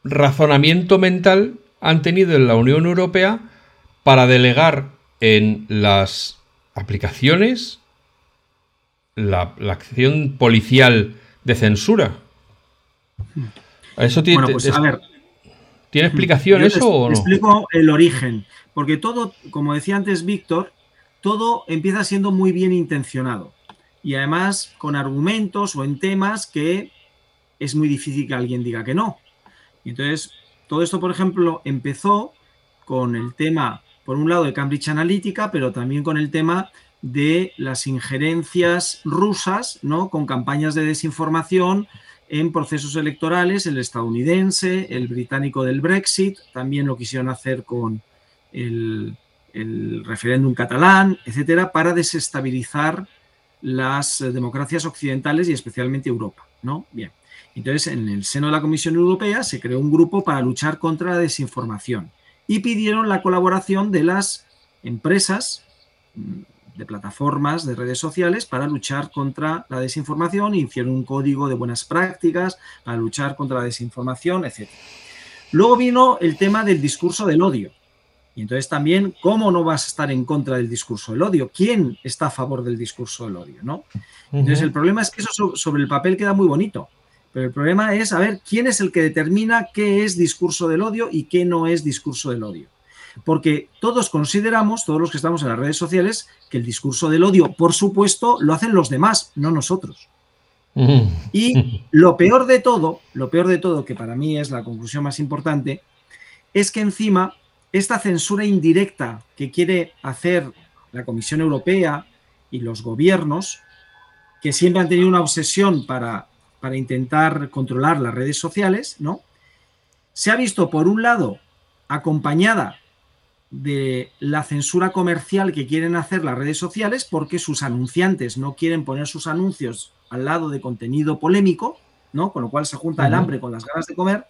razonamiento mental han tenido en la Unión Europea para delegar en las aplicaciones la, la acción policial de censura. Eso tiene, Bueno, pues es- a ver, ¿tiene explicación Yo te eso o no? explico el origen, porque todo, como decía antes Víctor, todo empieza siendo muy bien intencionado y además con argumentos o en temas que es muy difícil que alguien diga que no. Y entonces, todo esto, por ejemplo, empezó con el tema, por un lado, de Cambridge Analytica, pero también con el tema de las injerencias rusas, ¿no? Con campañas de desinformación en procesos electorales, el estadounidense, el británico del Brexit, también lo quisieron hacer con el, el referéndum catalán, etcétera, para desestabilizar las democracias occidentales y especialmente Europa, ¿no? Bien. Entonces, en el seno de la Comisión Europea se creó un grupo para luchar contra la desinformación y pidieron la colaboración de las empresas mm, de plataformas de redes sociales para luchar contra la desinformación, hicieron un código de buenas prácticas para luchar contra la desinformación, etc. Luego vino el tema del discurso del odio. Y entonces también, ¿cómo no vas a estar en contra del discurso del odio? ¿Quién está a favor del discurso del odio? ¿no? Entonces el problema es que eso so- sobre el papel queda muy bonito. Pero el problema es saber quién es el que determina qué es discurso del odio y qué no es discurso del odio. Porque todos consideramos, todos los que estamos en las redes sociales, que el discurso del odio, por supuesto, lo hacen los demás, no nosotros. Ujú. Y lo peor de todo, lo peor de todo, que para mí es la conclusión más importante, es que encima esta censura indirecta que quiere hacer la Comisión Europea y los gobiernos, que siempre han tenido una obsesión para, para intentar controlar las redes sociales, ¿no? Se ha visto, por un lado, acompañada de la censura comercial que quieren hacer las redes sociales porque sus anunciantes no quieren poner sus anuncios al lado de contenido polémico, ¿no? Con lo cual se junta el hambre con las ganas de comer.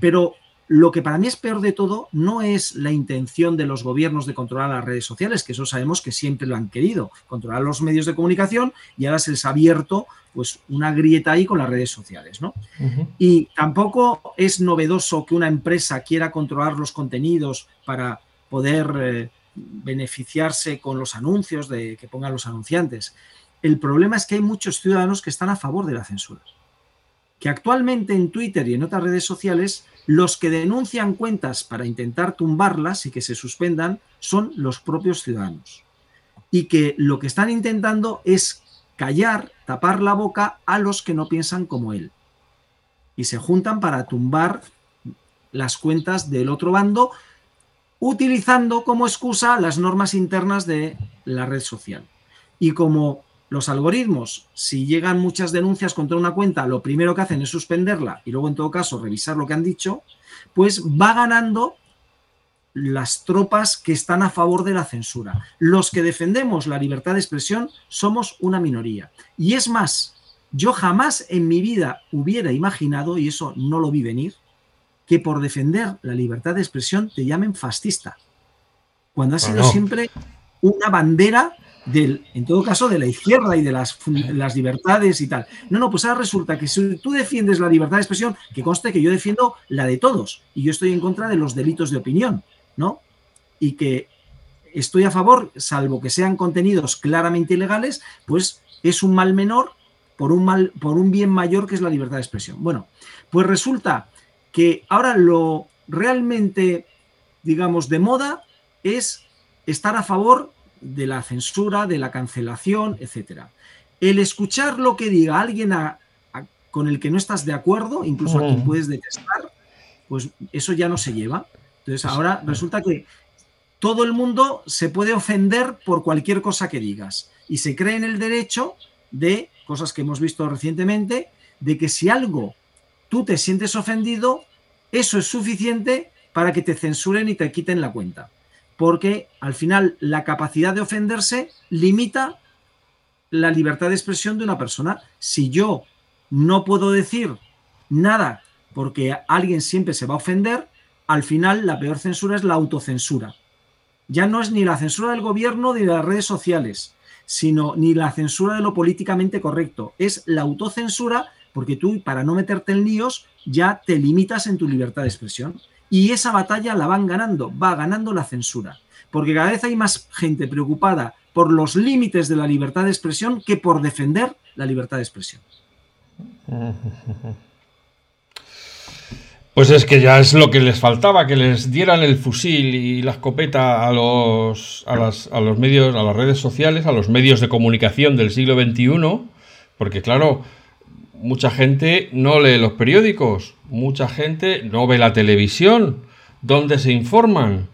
Pero lo que para mí es peor de todo no es la intención de los gobiernos de controlar las redes sociales, que eso sabemos que siempre lo han querido, controlar los medios de comunicación y ahora se les ha abierto pues una grieta ahí con las redes sociales, ¿no? Y tampoco es novedoso que una empresa quiera controlar los contenidos para poder eh, beneficiarse con los anuncios de que pongan los anunciantes. El problema es que hay muchos ciudadanos que están a favor de la censura. Que actualmente en Twitter y en otras redes sociales, los que denuncian cuentas para intentar tumbarlas y que se suspendan son los propios ciudadanos. Y que lo que están intentando es callar, tapar la boca a los que no piensan como él. Y se juntan para tumbar las cuentas del otro bando, utilizando como excusa las normas internas de la red social. Y como los algoritmos, si llegan muchas denuncias contra una cuenta, lo primero que hacen es suspenderla y luego en todo caso revisar lo que han dicho, pues va ganando las tropas que están a favor de la censura. Los que defendemos la libertad de expresión somos una minoría. Y es más, yo jamás en mi vida hubiera imaginado, y eso no lo vi venir, que por defender la libertad de expresión te llamen fascista. Cuando ha sido siempre una bandera del, en todo caso, de la izquierda y de las, las, libertades y tal. No, no, pues ahora resulta que si tú defiendes la libertad de expresión, que conste que yo defiendo la de todos y yo estoy en contra de los delitos de opinión. ¿no? Y que estoy a favor, salvo que sean contenidos claramente ilegales, pues es un mal menor por un, mal, por un bien mayor que es la libertad de expresión. Bueno, pues resulta que ahora lo realmente, digamos, de moda es estar a favor de la censura, de la cancelación, etc. El escuchar lo que diga alguien con el que no estás de acuerdo, incluso a quien puedes detestar, pues eso ya no se lleva. Entonces ahora resulta que todo el mundo se puede ofender por cualquier cosa que digas y se cree en el derecho de, cosas que hemos visto recientemente, de que si algo tú te sientes ofendido, eso es suficiente para que te censuren y te quiten la cuenta. Porque al final la capacidad de ofenderse limita la libertad de expresión de una persona. Si yo no puedo decir nada porque alguien siempre se va a ofender, al final la peor censura es la autocensura. Ya no es ni la censura del gobierno ni de las redes sociales, sino ni la censura de lo políticamente correcto. Es la autocensura porque tú, para no meterte en líos, ya te limitas en tu libertad de expresión. Y esa batalla la van ganando, va ganando la censura. Porque cada vez hay más gente preocupada por los límites de la libertad de expresión que por defender la libertad de expresión. [laughs] Pues es que ya es lo que les faltaba, que les dieran el fusil y la escopeta a los, a, los medios, a las redes sociales, a los medios de comunicación del siglo XXI, porque claro, mucha gente no lee los periódicos, mucha gente no ve la televisión, ¿dónde se informan?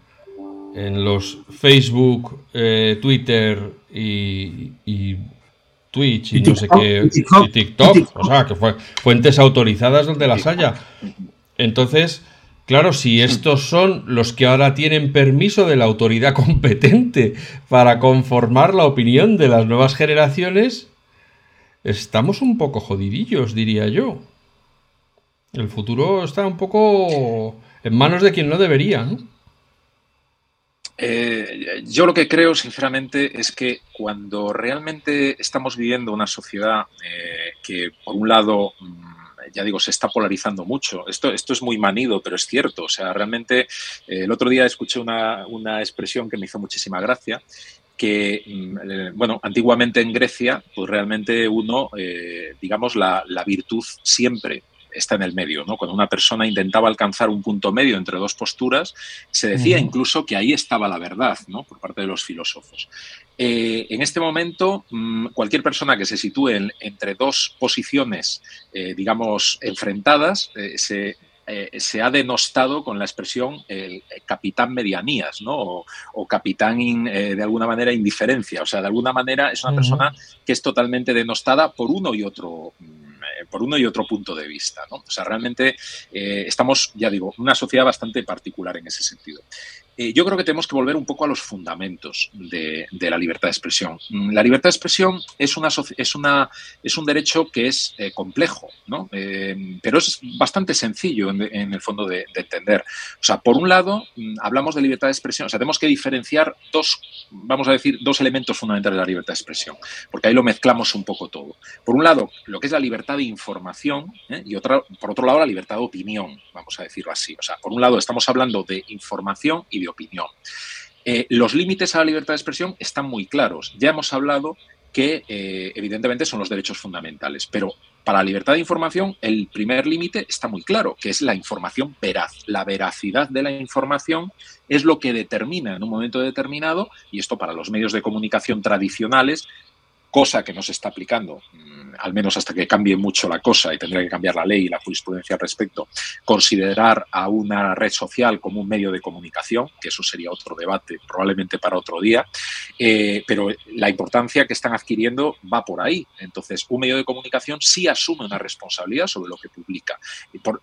En los Facebook, eh, Twitter y, Twitch y, no sé qué, y TikTok, o sea, que fue fuentes autorizadas donde las haya. Entonces, claro, si estos son los que ahora tienen permiso de la autoridad [laughs] competente para conformar la opinión de las nuevas generaciones, estamos un poco jodidillos, diría yo. El futuro está un poco en manos de quien no debería. Eh, yo lo que creo, sinceramente, es que cuando realmente estamos viviendo una sociedad eh, que, por un lado, mm, ya digo, se está polarizando mucho. Esto, esto es muy manido, pero es cierto. O sea, realmente eh, el otro día escuché una, expresión que me hizo muchísima gracia que, mm, eh, bueno, antiguamente en Grecia, pues realmente uno, eh, digamos, la, la, virtud siempre está en el medio. ¿no? Cuando una persona intentaba alcanzar un punto medio entre dos posturas, se decía incluso que ahí estaba la verdad ¿no? por parte de los filósofos. Eh, en este momento, mm, cualquier persona que se sitúe entre dos posiciones, eh, digamos, enfrentadas, eh, se, ha denostado con la expresión el, capitán medianías, ¿no? O, capitán, de alguna manera, indiferencia. O sea, de alguna manera es una persona que es totalmente denostada por uno y otro mm, por uno y otro punto de vista. ¿no? O sea, realmente estamos, ya digo, una sociedad bastante particular en ese sentido. Eh, yo creo que tenemos que volver un poco a los fundamentos de, la libertad de expresión. Mm, la libertad de expresión es, una, es, una, es un derecho que es eh, complejo, ¿no? Eh, pero es bastante sencillo en, el fondo de, entender. O sea, por un lado, mm, hablamos de libertad de expresión, o sea, tenemos que diferenciar dos, vamos a decir, dos elementos fundamentales de la libertad de expresión, porque ahí lo mezclamos un poco todo. Por un lado, lo que es la libertad de información y otra, por otro lado, la libertad de opinión, vamos a decirlo así. O sea, por un lado, estamos hablando de información y opinión. Eh, los límites a la libertad de expresión están muy claros. Ya hemos hablado que eh, evidentemente son los derechos fundamentales, pero para la libertad de información el primer límite está muy claro, que es la información veraz. La veracidad de la información es lo que determina en un momento determinado, y esto para los medios de comunicación tradicionales, cosa que no se está aplicando mm, al menos hasta que cambie mucho la cosa y tendría que cambiar la ley y la jurisprudencia al respecto, considerar a una red social como un medio de comunicación, que eso sería otro debate probablemente para otro día, eh, pero la importancia que están adquiriendo va por ahí. Entonces, un medio de comunicación sí asume una responsabilidad sobre lo que publica.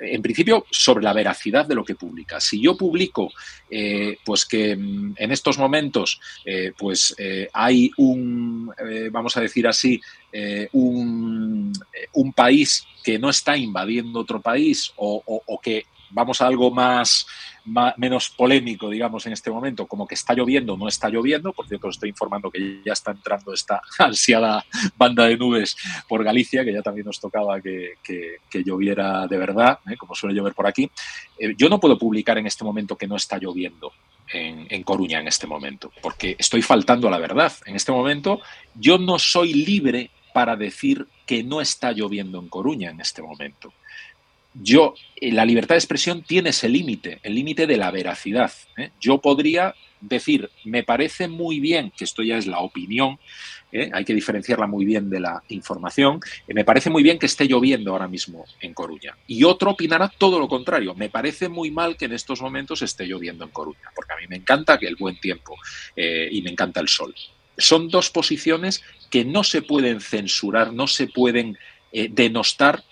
en principio, sobre la veracidad de lo que publica. Si yo publico, eh, pues que mm, en estos momentos, eh, pues hay un, vamos a decir así, un, un, país que no está invadiendo otro país o que vamos a algo más, menos polémico, digamos, en este momento, como que está lloviendo, no está lloviendo. Por cierto, estoy informando que ya está entrando esta [laughs] ansiada banda de nubes por Galicia, que ya también nos tocaba que, lloviera de verdad, ¿eh? como suele llover por aquí. Eh, yo no puedo publicar en este momento que no está lloviendo. En, en, Coruña en este momento, porque estoy faltando a la verdad. En este momento yo no soy libre para decir que no está lloviendo en Coruña en este momento yo, eh, la libertad de expresión tiene ese límite, el límite de la veracidad. ¿eh? Yo podría decir, me parece muy bien, que esto ya es la opinión, ¿eh? hay que diferenciarla muy bien de la información, me parece muy bien que esté lloviendo ahora mismo en Coruña. Y otro opinará todo lo contrario, me parece muy mal que en estos momentos esté lloviendo en Coruña, porque a mí me encanta que el buen tiempo y me encanta el sol. Son dos posiciones que no se pueden censurar, no se pueden denostar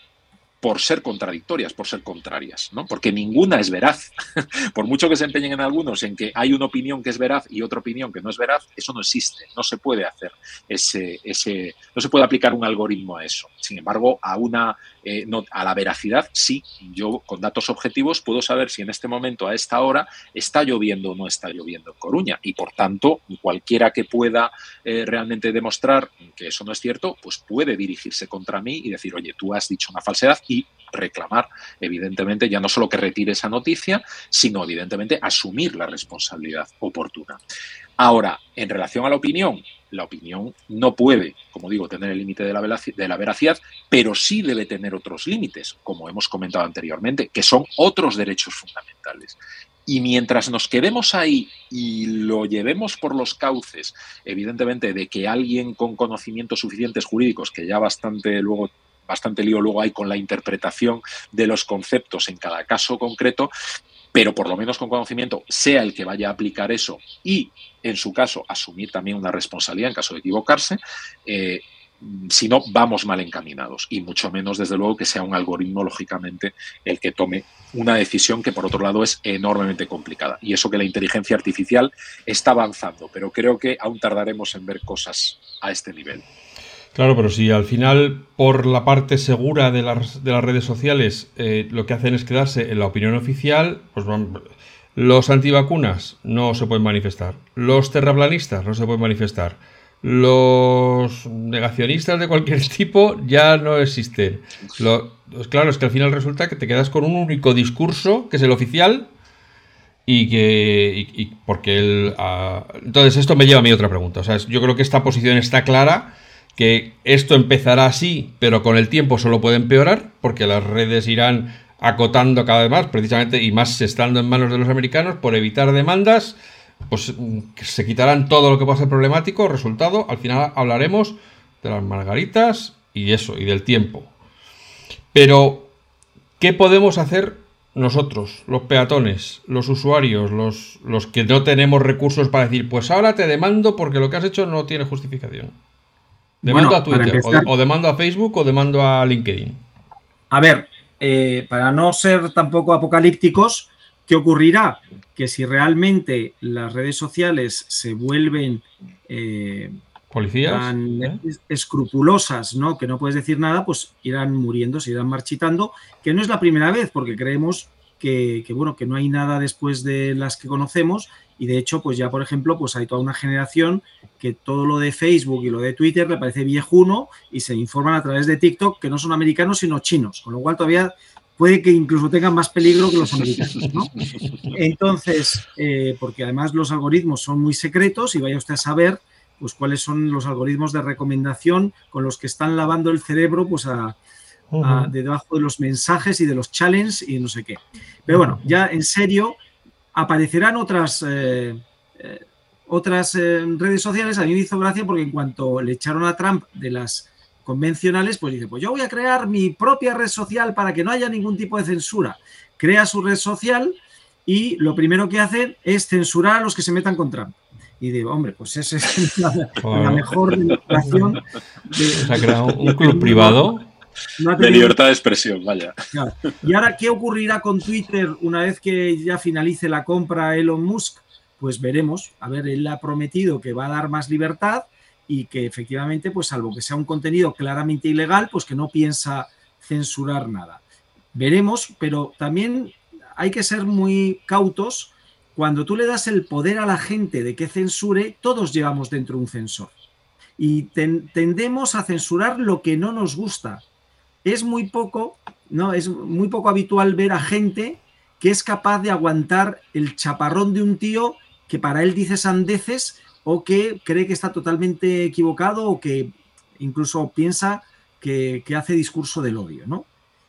por ser contradictorias, por ser contrarias, ¿no? Porque ninguna es veraz. [laughs] por mucho que se empeñen en algunos en que hay una opinión que es veraz y otra opinión que no es veraz, eso no existe, no se puede hacer ese, ese no se puede aplicar un algoritmo a eso. Sin embargo, a una eh, a la veracidad sí, yo con datos objetivos puedo saber si en este momento a esta hora está lloviendo o no está lloviendo en Coruña y por tanto cualquiera que pueda eh, realmente demostrar que eso no es cierto, pues puede dirigirse contra mí y decir, oye, tú has dicho una falsedad y reclamar, evidentemente, ya no solo que retire esa noticia, sino evidentemente asumir la responsabilidad oportuna. Ahora, en relación a la opinión, la opinión no puede, como digo, tener el límite de la, veracidad, pero sí debe tener otros límites, como hemos comentado anteriormente, que son otros derechos fundamentales. Y mientras nos quedemos ahí y lo llevemos por los cauces, evidentemente, de que alguien con conocimientos suficientes jurídicos, que ya bastante luego bastante lío luego hay con la interpretación de los conceptos en cada caso concreto, pero por lo menos con conocimiento sea el que vaya a aplicar eso y, en su caso, asumir también una responsabilidad en caso de equivocarse, eh, si no, vamos mal encaminados y mucho menos, desde luego, que sea un algoritmo, lógicamente, el que tome una decisión que, por otro lado, es enormemente complicada. Y eso que la inteligencia artificial está avanzando, pero creo que aún tardaremos en ver cosas a este nivel. Claro, pero si al final, por la parte segura de las, de las redes sociales, eh, lo que hacen es quedarse en la opinión oficial, pues van, los antivacunas no se pueden manifestar, los terraplanistas no se pueden manifestar, los negacionistas de cualquier [laughs] tipo ya no existen. Lo, pues claro, es que al final resulta que te quedas con un único discurso, que es el oficial, y que. Y, porque el. Ah, entonces, esto me lleva a mi otra pregunta. O sea, yo creo que esta posición está clara que esto empezará así, pero con el tiempo solo puede empeorar, porque las redes irán acotando cada vez más, precisamente, y más estando en manos de los americanos, por evitar demandas, pues se quitarán todo lo que pueda ser problemático. Resultado, al final hablaremos de las margaritas y eso, y del tiempo. Pero, ¿qué podemos hacer nosotros, los peatones, los usuarios, los, los que no tenemos recursos para decir, pues ahora te demando porque lo que has hecho no tiene justificación? ¿Demando a Twitter o, demando a Facebook o demando a LinkedIn? A ver, eh, para no ser tampoco apocalípticos, ¿qué ocurrirá? Que si realmente las redes sociales se vuelven eh, policías tan ¿eh? escrupulosas, ¿no? Que no puedes decir nada, pues irán muriendo, se irán marchitando, que no es la primera vez, porque creemos que, bueno, que no hay nada después de las que conocemos y de hecho, pues ya por ejemplo, pues hay toda una generación que todo lo de Facebook y lo de Twitter le parece viejuno y se informan a través de TikTok que no son americanos sino chinos, con lo cual todavía puede que incluso tengan más peligro que los americanos, ¿no? Entonces, eh, porque además los algoritmos son muy secretos y vaya usted a saber pues cuáles son los algoritmos de recomendación con los que están lavando el cerebro pues a, de debajo de los mensajes y de los challenges y no sé qué. Pero bueno, ya en serio, aparecerán otras, eh, eh, otras eh, redes sociales. A mí me hizo gracia porque en cuanto le echaron a Trump de las convencionales, pues dice, pues yo voy a crear mi propia red social para que no haya ningún tipo de censura. Crea su red social y lo primero que hacen es censurar a los que se metan con Trump. Y digo, hombre, pues esa es [laughs] la, mejor demostración. ¿Se ha creado un club privado? De libertad de expresión, vaya. Y ahora, ¿qué ocurrirá con Twitter una vez que ya finalice la compra Elon Musk? Pues veremos. A ver, él ha prometido que va a dar más libertad y que efectivamente, pues salvo que sea un contenido claramente ilegal, pues que no piensa censurar nada. Veremos, pero también hay que ser muy cautos. Cuando tú le das el poder a la gente de que censure, todos llevamos dentro un censor. Y tendemos a censurar lo que no nos gusta es muy poco, ¿no? Es muy poco habitual ver a gente que es capaz de aguantar el chaparrón de un tío que para él dice sandeces o que cree que está totalmente equivocado o que incluso piensa que, hace discurso del odio, ¿no?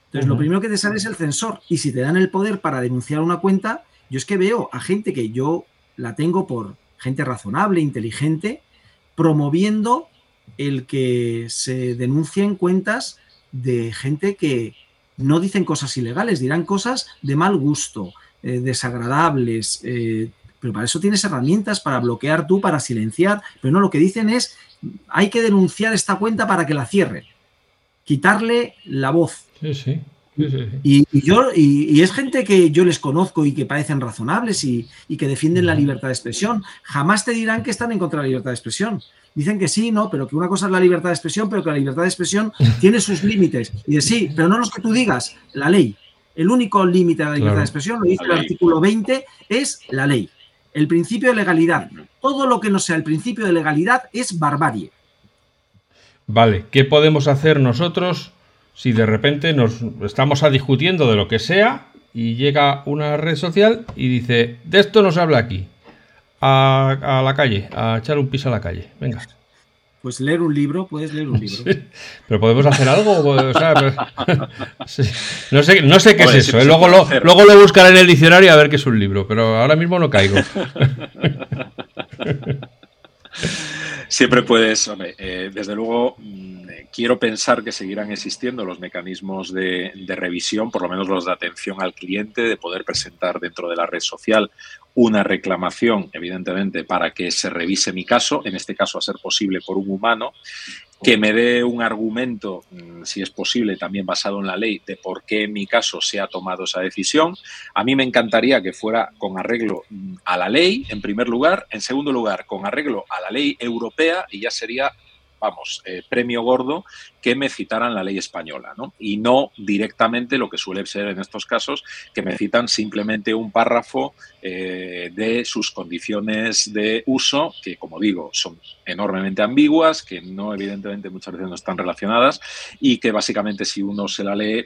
Entonces, lo primero que te sale es el censor. Y si te dan el poder para denunciar una cuenta, yo es que veo a gente que yo la tengo por gente razonable, inteligente, promoviendo el que se denuncien cuentas de gente que no dicen cosas ilegales, dirán cosas de mal gusto, eh, desagradables, eh, pero para eso tienes herramientas para bloquear tú, para silenciar, pero no, lo que dicen es, hay que denunciar esta cuenta para que la cierre, quitarle la voz. Sí, sí. Y, yo, y, es gente que yo les conozco y que parecen razonables y, y, que defienden la libertad de expresión. Jamás te dirán que están en contra de la libertad de expresión dicen que sí, no, pero que una cosa es la libertad de expresión, pero que la libertad de expresión [laughs] tiene sus límites. Y de sí, pero no los que tú digas, la ley. El único límite de la libertad de expresión, lo dice el artículo 20, es la ley. El principio de legalidad. Todo lo que no sea el principio de legalidad es barbarie. Vale, ¿qué podemos hacer nosotros si de repente nos estamos discutiendo de lo que sea y llega una red social y dice, de esto no se habla aquí? A, la calle, a echar un piso a la calle. Venga. Pues leer un libro, puedes leer un [laughs] libro. Pero podemos hacer algo. [laughs] [laughs] no, sé, no sé qué es eso. ¿eh? Luego, lo, luego lo buscaré en el diccionario a ver qué es un libro, pero ahora mismo no caigo. Siempre puedes, hombre, eh, desde luego mm, quiero pensar que seguirán existiendo los mecanismos de, revisión, por lo menos los de atención al cliente, de poder presentar dentro de la red social una reclamación, evidentemente, para que se revise mi caso, en este caso a ser posible por un humano, que me dé un argumento, mm, si es posible, también basado en la ley, de por qué en mi caso se ha tomado esa decisión. A mí me encantaría que fuera con arreglo mm, a la ley, en primer lugar. En segundo lugar, con arreglo a la ley europea y ya sería vamos, eh, premio gordo que me citaran la ley española, ¿no? Y no directamente lo que suele ser en estos casos, que me citan simplemente un párrafo eh, de sus condiciones de uso, que como digo, son enormemente ambiguas, que no, evidentemente, muchas veces no están relacionadas, y que básicamente si uno se la lee,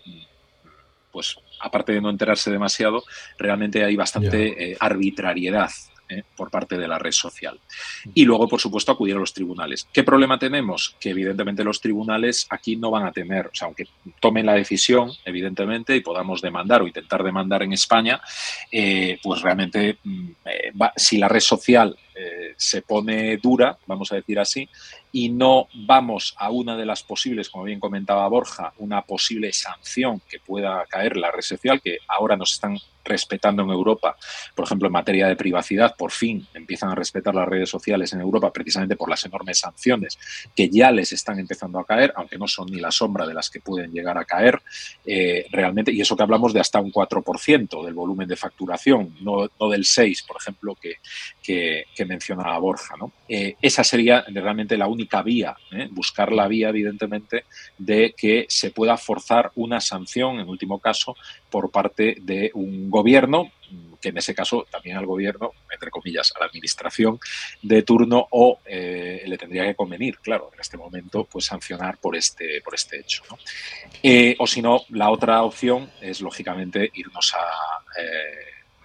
pues aparte de no enterarse demasiado, realmente hay bastante eh, arbitrariedad ¿eh? por parte de la red social. Y luego, por supuesto, acudir a los tribunales. ¿Qué problema tenemos? Que evidentemente los tribunales aquí no van a tener, o sea, aunque tomen la decisión, evidentemente, y podamos demandar o intentar demandar en España, eh, pues realmente mm, eh, si la red social se pone dura, vamos a decir así, y no vamos a una de las posibles, como bien comentaba Borja, una posible sanción que pueda caer la red social, que ahora nos están respetando en Europa, por ejemplo, en materia de privacidad, por fin empiezan a respetar las redes sociales en Europa precisamente por las enormes sanciones que ya les están empezando a caer, aunque no son ni la sombra de las que pueden llegar a caer eh, realmente, y eso que hablamos de hasta un 4% del volumen de facturación, no, del 6%, por ejemplo, que, mencionaba Borja. ¿no? Eh, esa sería realmente la única vía, ¿eh? buscar la vía, evidentemente, de que se pueda forzar una sanción, en último caso, por parte de un gobierno, que en ese caso también al gobierno, entre comillas, a la administración de turno, o eh, le tendría que convenir, claro, en este momento, pues sancionar por este, por este hecho. O si no, la otra opción es, lógicamente, irnos a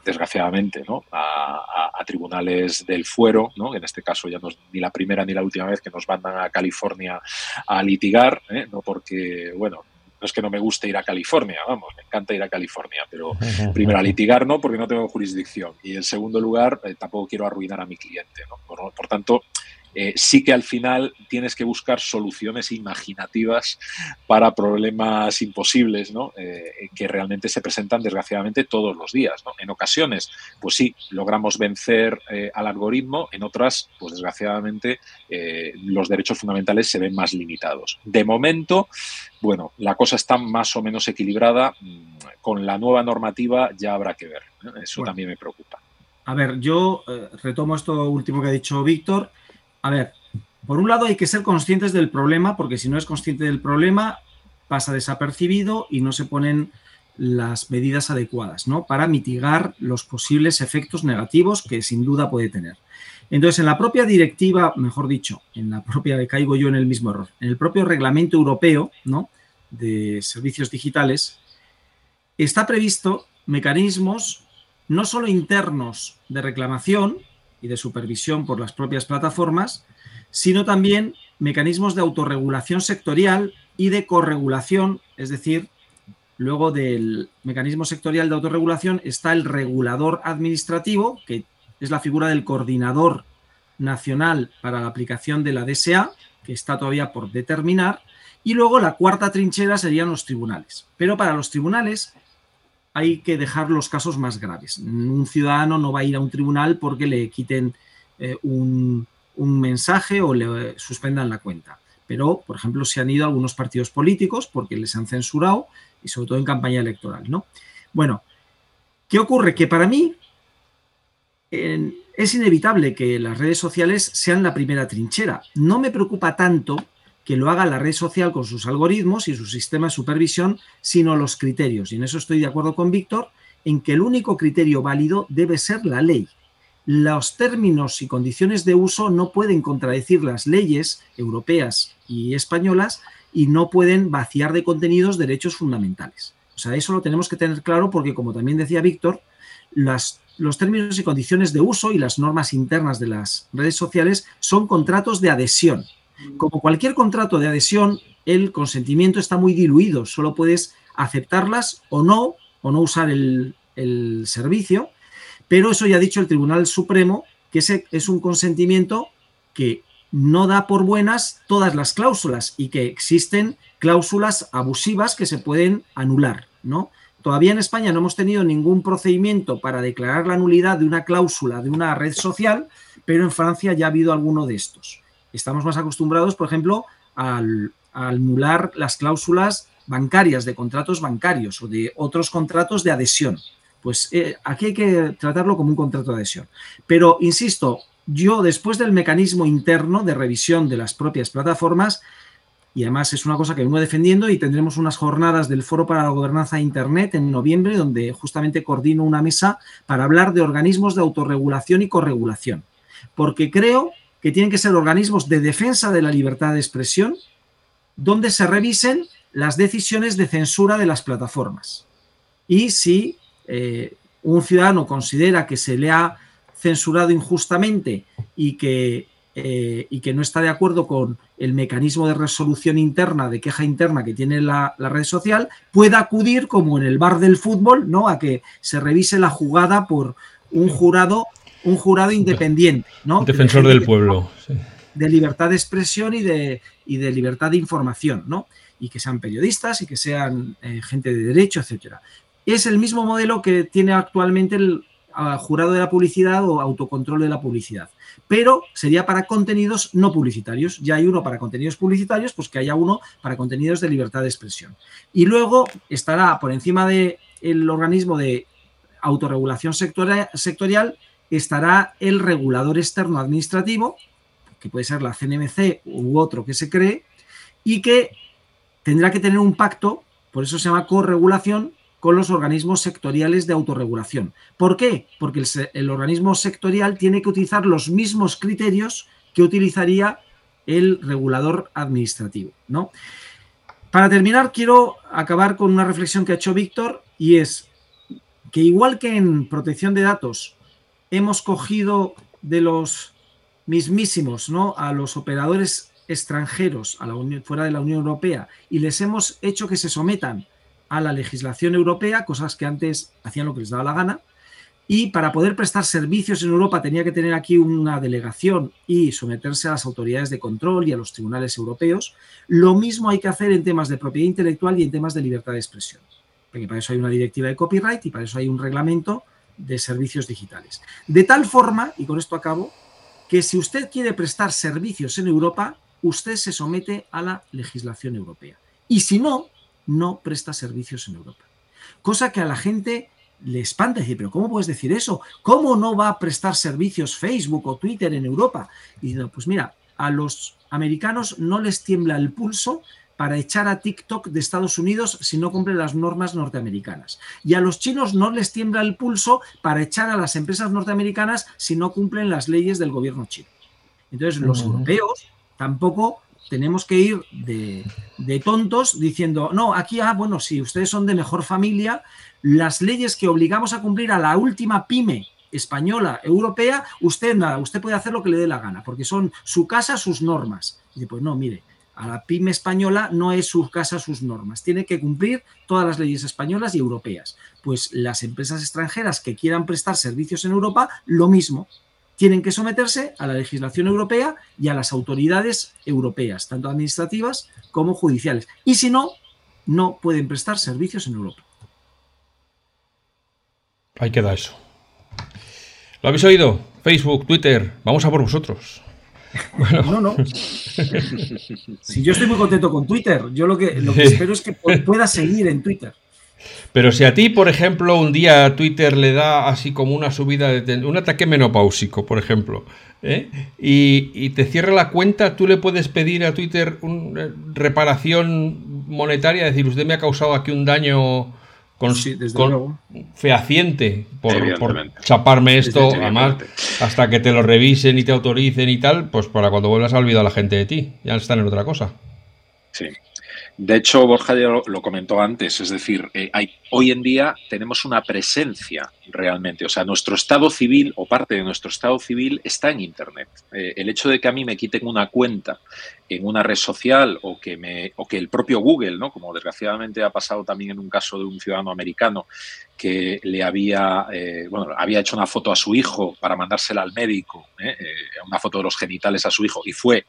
desgraciadamente, ¿no? A, tribunales del fuero, ¿no? en este caso ya no es ni la primera ni la última vez que nos mandan a California a litigar, no porque, bueno, no es que no me guste ir a California, vamos, me encanta ir a California, pero [laughs] primero a litigar no, porque no tengo jurisdicción. Y en segundo lugar, eh, tampoco quiero arruinar a mi cliente. ¿no? Por, tanto, eh, sí que al final tienes que buscar soluciones imaginativas para problemas imposibles, ¿no? Eh, que realmente se presentan desgraciadamente todos los días. En ocasiones, pues sí, logramos vencer eh, al algoritmo, en otras, pues desgraciadamente, los derechos fundamentales se ven más limitados. De momento, bueno, la cosa está más o menos equilibrada. Mm, con la nueva normativa ya habrá que ver. Eso también me preocupa. A ver, yo retomo esto último que ha dicho Víctor a ver, por un lado hay que ser conscientes del problema, porque si no es consciente del problema, pasa desapercibido y no se ponen las medidas adecuadas, ¿no? Para mitigar los posibles efectos negativos que sin duda puede tener. Entonces, en la propia directiva, mejor dicho, en la propia, caigo yo en el mismo error, en el propio reglamento europeo, ¿no? De servicios digitales, está previsto mecanismos no solo internos de reclamación, y de supervisión por las propias plataformas, sino también mecanismos de autorregulación sectorial y de corregulación, es decir, luego del mecanismo sectorial de autorregulación está el regulador administrativo, que es la figura del coordinador nacional para la aplicación de la DSA, que está todavía por determinar, y luego la cuarta trinchera serían los tribunales. Pero para los tribunales hay que dejar los casos más graves. Un ciudadano no va a ir a un tribunal porque le quiten eh, un, mensaje o le suspendan la cuenta. Pero, por ejemplo, se han ido algunos partidos políticos porque les han censurado y sobre todo en campaña electoral, ¿no? Bueno, ¿qué ocurre? Que para mí es inevitable que las redes sociales sean la primera trinchera. No me preocupa tanto que lo haga la red social con sus algoritmos y su sistema de supervisión, sino los criterios. Y en eso estoy de acuerdo con Víctor, en que el único criterio válido debe ser la ley. Los términos y condiciones de uso no pueden contradecir las leyes europeas y españolas y no pueden vaciar de contenidos derechos fundamentales. O sea, eso lo tenemos que tener claro porque, como también decía Víctor, los términos y condiciones de uso y las normas internas de las redes sociales son contratos de adhesión como cualquier contrato de adhesión, el consentimiento está muy diluido, solo puedes aceptarlas o no, o no usar el, servicio, pero eso ya ha dicho el Tribunal Supremo, que ese es un consentimiento que no da por buenas todas las cláusulas y que existen cláusulas abusivas que se pueden anular, ¿no? Todavía en España no hemos tenido ningún procedimiento para declarar la nulidad de una cláusula de una red social, pero en Francia ya ha habido alguno de estos. Estamos más acostumbrados, por ejemplo, al, a anular las cláusulas bancarias de contratos bancarios o de otros contratos de adhesión. Pues eh, aquí hay que tratarlo como un contrato de adhesión. Pero, insisto, yo después del mecanismo interno de revisión de las propias plataformas, y además es una cosa que vengo defendiendo y tendremos unas jornadas del Foro para la Gobernanza de Internet en noviembre, donde justamente coordino una mesa para hablar de organismos de autorregulación y corregulación. Porque creo que tienen que ser organismos de defensa de la libertad de expresión, donde se revisen las decisiones de censura de las plataformas. Y si eh, un ciudadano considera que se le ha censurado injustamente y que, eh, y que no está de acuerdo con el mecanismo de resolución interna, de queja interna que tiene la, la, red social, pueda acudir, como en el bar del fútbol, ¿no? a que se revise la jugada por un jurado un jurado independiente, ¿no? Defensor del pueblo. De libertad de expresión y de, de libertad de información, ¿no? Y que sean periodistas y que sean eh, gente de derecho, etcétera. Es el mismo modelo que tiene actualmente el jurado de la publicidad o autocontrol de la publicidad. Pero sería para contenidos no publicitarios. Ya hay uno para contenidos publicitarios, pues que haya uno para contenidos de libertad de expresión. Y luego estará por encima del organismo de autorregulación sectorial estará el regulador externo administrativo, que puede ser la CNMC u otro que se cree, y que tendrá que tener un pacto, por eso se llama corregulación, con los organismos sectoriales de autorregulación. ¿Por qué? Porque el, organismo sectorial tiene que utilizar los mismos criterios que utilizaría el regulador administrativo. ¿no? Para terminar, quiero acabar con una reflexión que ha hecho Víctor y es que igual que en protección de datos hemos cogido de los mismísimos, ¿no? A los operadores extranjeros fuera de la Unión Europea y les hemos hecho que se sometan a la legislación europea, cosas que antes hacían lo que les daba la gana. y para poder prestar servicios en Europa tenía que tener aquí una delegación y someterse a las autoridades de control y a los tribunales europeos. Lo mismo hay que hacer en temas de propiedad intelectual y en temas de libertad de expresión. Porque para eso hay una directiva de copyright y para eso hay un reglamento de servicios digitales. De tal forma, y con esto acabo, que si usted quiere prestar servicios en Europa, usted se somete a la legislación europea. Y si no, no presta servicios en Europa. Cosa que a la gente le espanta decir, pero ¿cómo puedes decir eso? ¿Cómo no va a prestar servicios Facebook o Twitter en Europa? Y no, pues mira, a los americanos no les tiembla el pulso para echar a TikTok de Estados Unidos si no cumple las normas norteamericanas. Y a los chinos no les tiembla el pulso para echar a las empresas norteamericanas si no cumplen las leyes del gobierno chino. Entonces, los europeos tampoco tenemos que ir de, de, tontos diciendo, no, aquí, ah, bueno, si ustedes son de mejor familia, las leyes que obligamos a cumplir a la última pyme española, europea, usted nada, usted puede hacer lo que le dé la gana, porque son su casa, sus normas. Y pues no, mire, a la pyme española no es su casa, sus normas. Tiene que cumplir todas las leyes españolas y europeas. Pues las empresas extranjeras que quieran prestar servicios en Europa, lo mismo. Tienen que someterse a la legislación europea y a las autoridades europeas, tanto administrativas como judiciales. Y si no, no pueden prestar servicios en Europa. Ahí queda eso. ¿Lo habéis oído? Facebook, Twitter, vamos a por vosotros. No, no. Si yo estoy muy contento con Twitter, yo lo que, lo que espero es que pueda seguir en Twitter. Pero si a ti, por ejemplo, un día Twitter le da así como una subida, de un ataque menopáusico, por ejemplo, ¿eh? y, te cierra la cuenta, tú le puedes pedir a Twitter una eh, reparación monetaria, decir, usted me ha causado aquí un daño con, fehaciente por, chaparme esto, además, hasta que te lo revisen y te autoricen y tal, pues para cuando vuelvas a olvidar a la gente de ti, ya están en otra cosa. Sí. De hecho, Borja ya lo, comentó antes, es decir, eh, hay, hoy en día tenemos una presencia realmente, o sea, nuestro estado civil o parte de nuestro estado civil está en Internet. Eh, el hecho de que a mí me quiten una cuenta en una red social o que, me, o que el propio Google, ¿no? como desgraciadamente ha pasado también en un caso de un ciudadano americano que le había, eh, bueno, había hecho una foto a su hijo para mandársela al médico, una foto de los genitales a su hijo y fue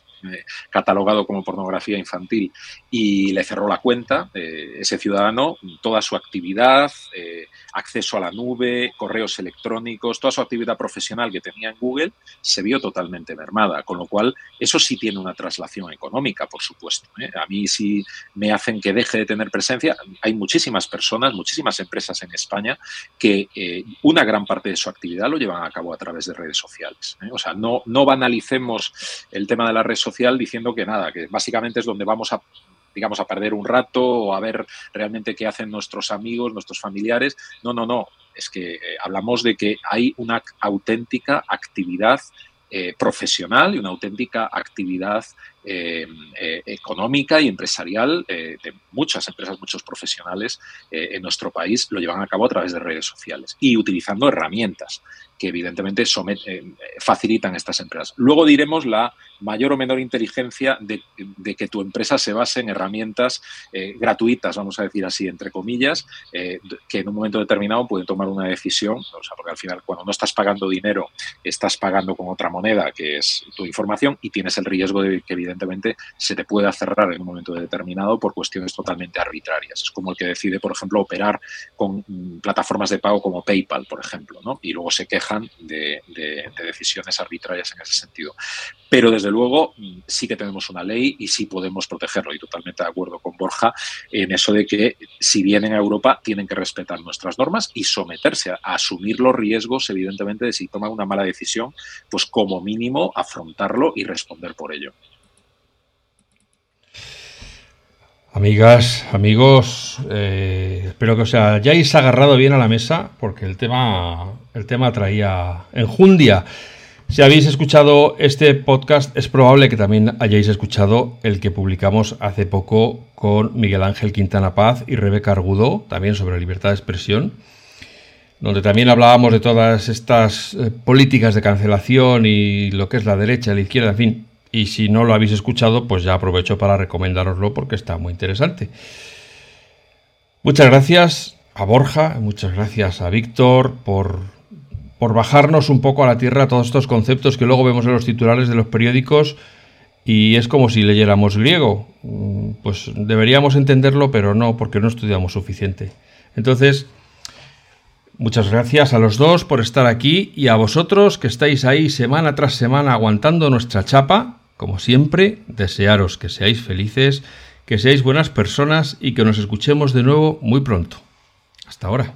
catalogado como pornografía infantil y le cerró la cuenta, eh, ese ciudadano, toda su actividad, eh, acceso a la nube, correos electrónicos, toda su actividad profesional que tenía en Google se vio totalmente mermada, con lo cual eso sí tiene una traslación económica, por supuesto. ¿eh? A mí sí me hacen que deje de tener presencia. Hay muchísimas personas, muchísimas empresas en España que una gran parte de su actividad lo llevan a cabo a través de redes sociales. O sea, no, no banalicemos el tema de la red social diciendo que nada, que básicamente es donde vamos a digamos, a perder un rato o a ver realmente qué hacen nuestros amigos, nuestros familiares. No, no, no. Es que eh, hablamos de que hay una auténtica actividad eh, profesional y una auténtica actividad eh, económica y empresarial de muchas empresas, muchos profesionales en nuestro país lo llevan a cabo a través de redes sociales y utilizando herramientas que evidentemente facilitan estas empresas. Luego diremos la mayor o menor inteligencia de, que tu empresa se base en herramientas eh, gratuitas, vamos a decir así, entre comillas, eh, que en un momento determinado pueden tomar una decisión, o sea, porque al final cuando no estás pagando dinero, estás pagando con otra moneda, que es tu información, y tienes el riesgo de que evidentemente se te pueda cerrar en un momento determinado por cuestiones totalmente arbitrarias. Es como el que decide, por ejemplo, operar con mm, plataformas de pago como PayPal, por ejemplo, ¿no? y luego se queja de, decisiones arbitrarias en ese sentido. Pero desde luego sí que tenemos una ley y sí podemos protegerlo. Y totalmente de acuerdo con Borja en eso de que si vienen a Europa tienen que respetar nuestras normas y someterse a, asumir los riesgos, evidentemente, de si toman una mala decisión, pues como mínimo afrontarlo y responder por ello. Amigas, amigos, eh, espero que os hayáis agarrado bien a la mesa porque el tema, el tema traía enjundia. Si habéis escuchado este podcast, es probable que también hayáis escuchado el que publicamos hace poco con Miguel Ángel Quintana Paz y Rebeca Argudo, también sobre libertad de expresión, donde también hablábamos de todas estas eh, políticas de cancelación y lo que es la derecha, la izquierda, en fin, y si no lo habéis escuchado, pues ya aprovecho para recomendároslo porque está muy interesante. Muchas gracias a Borja, muchas gracias a Víctor por por bajarnos un poco a la tierra todos estos conceptos que luego vemos en los titulares de los periódicos y es como si leyéramos griego. Mm, pues deberíamos entenderlo, pero no, porque no estudiamos suficiente. Entonces, muchas gracias a los dos por estar aquí y a vosotros que estáis ahí semana tras semana aguantando nuestra chapa. Como siempre, desearos que seáis felices, que seáis buenas personas y que nos escuchemos de nuevo muy pronto. Hasta ahora.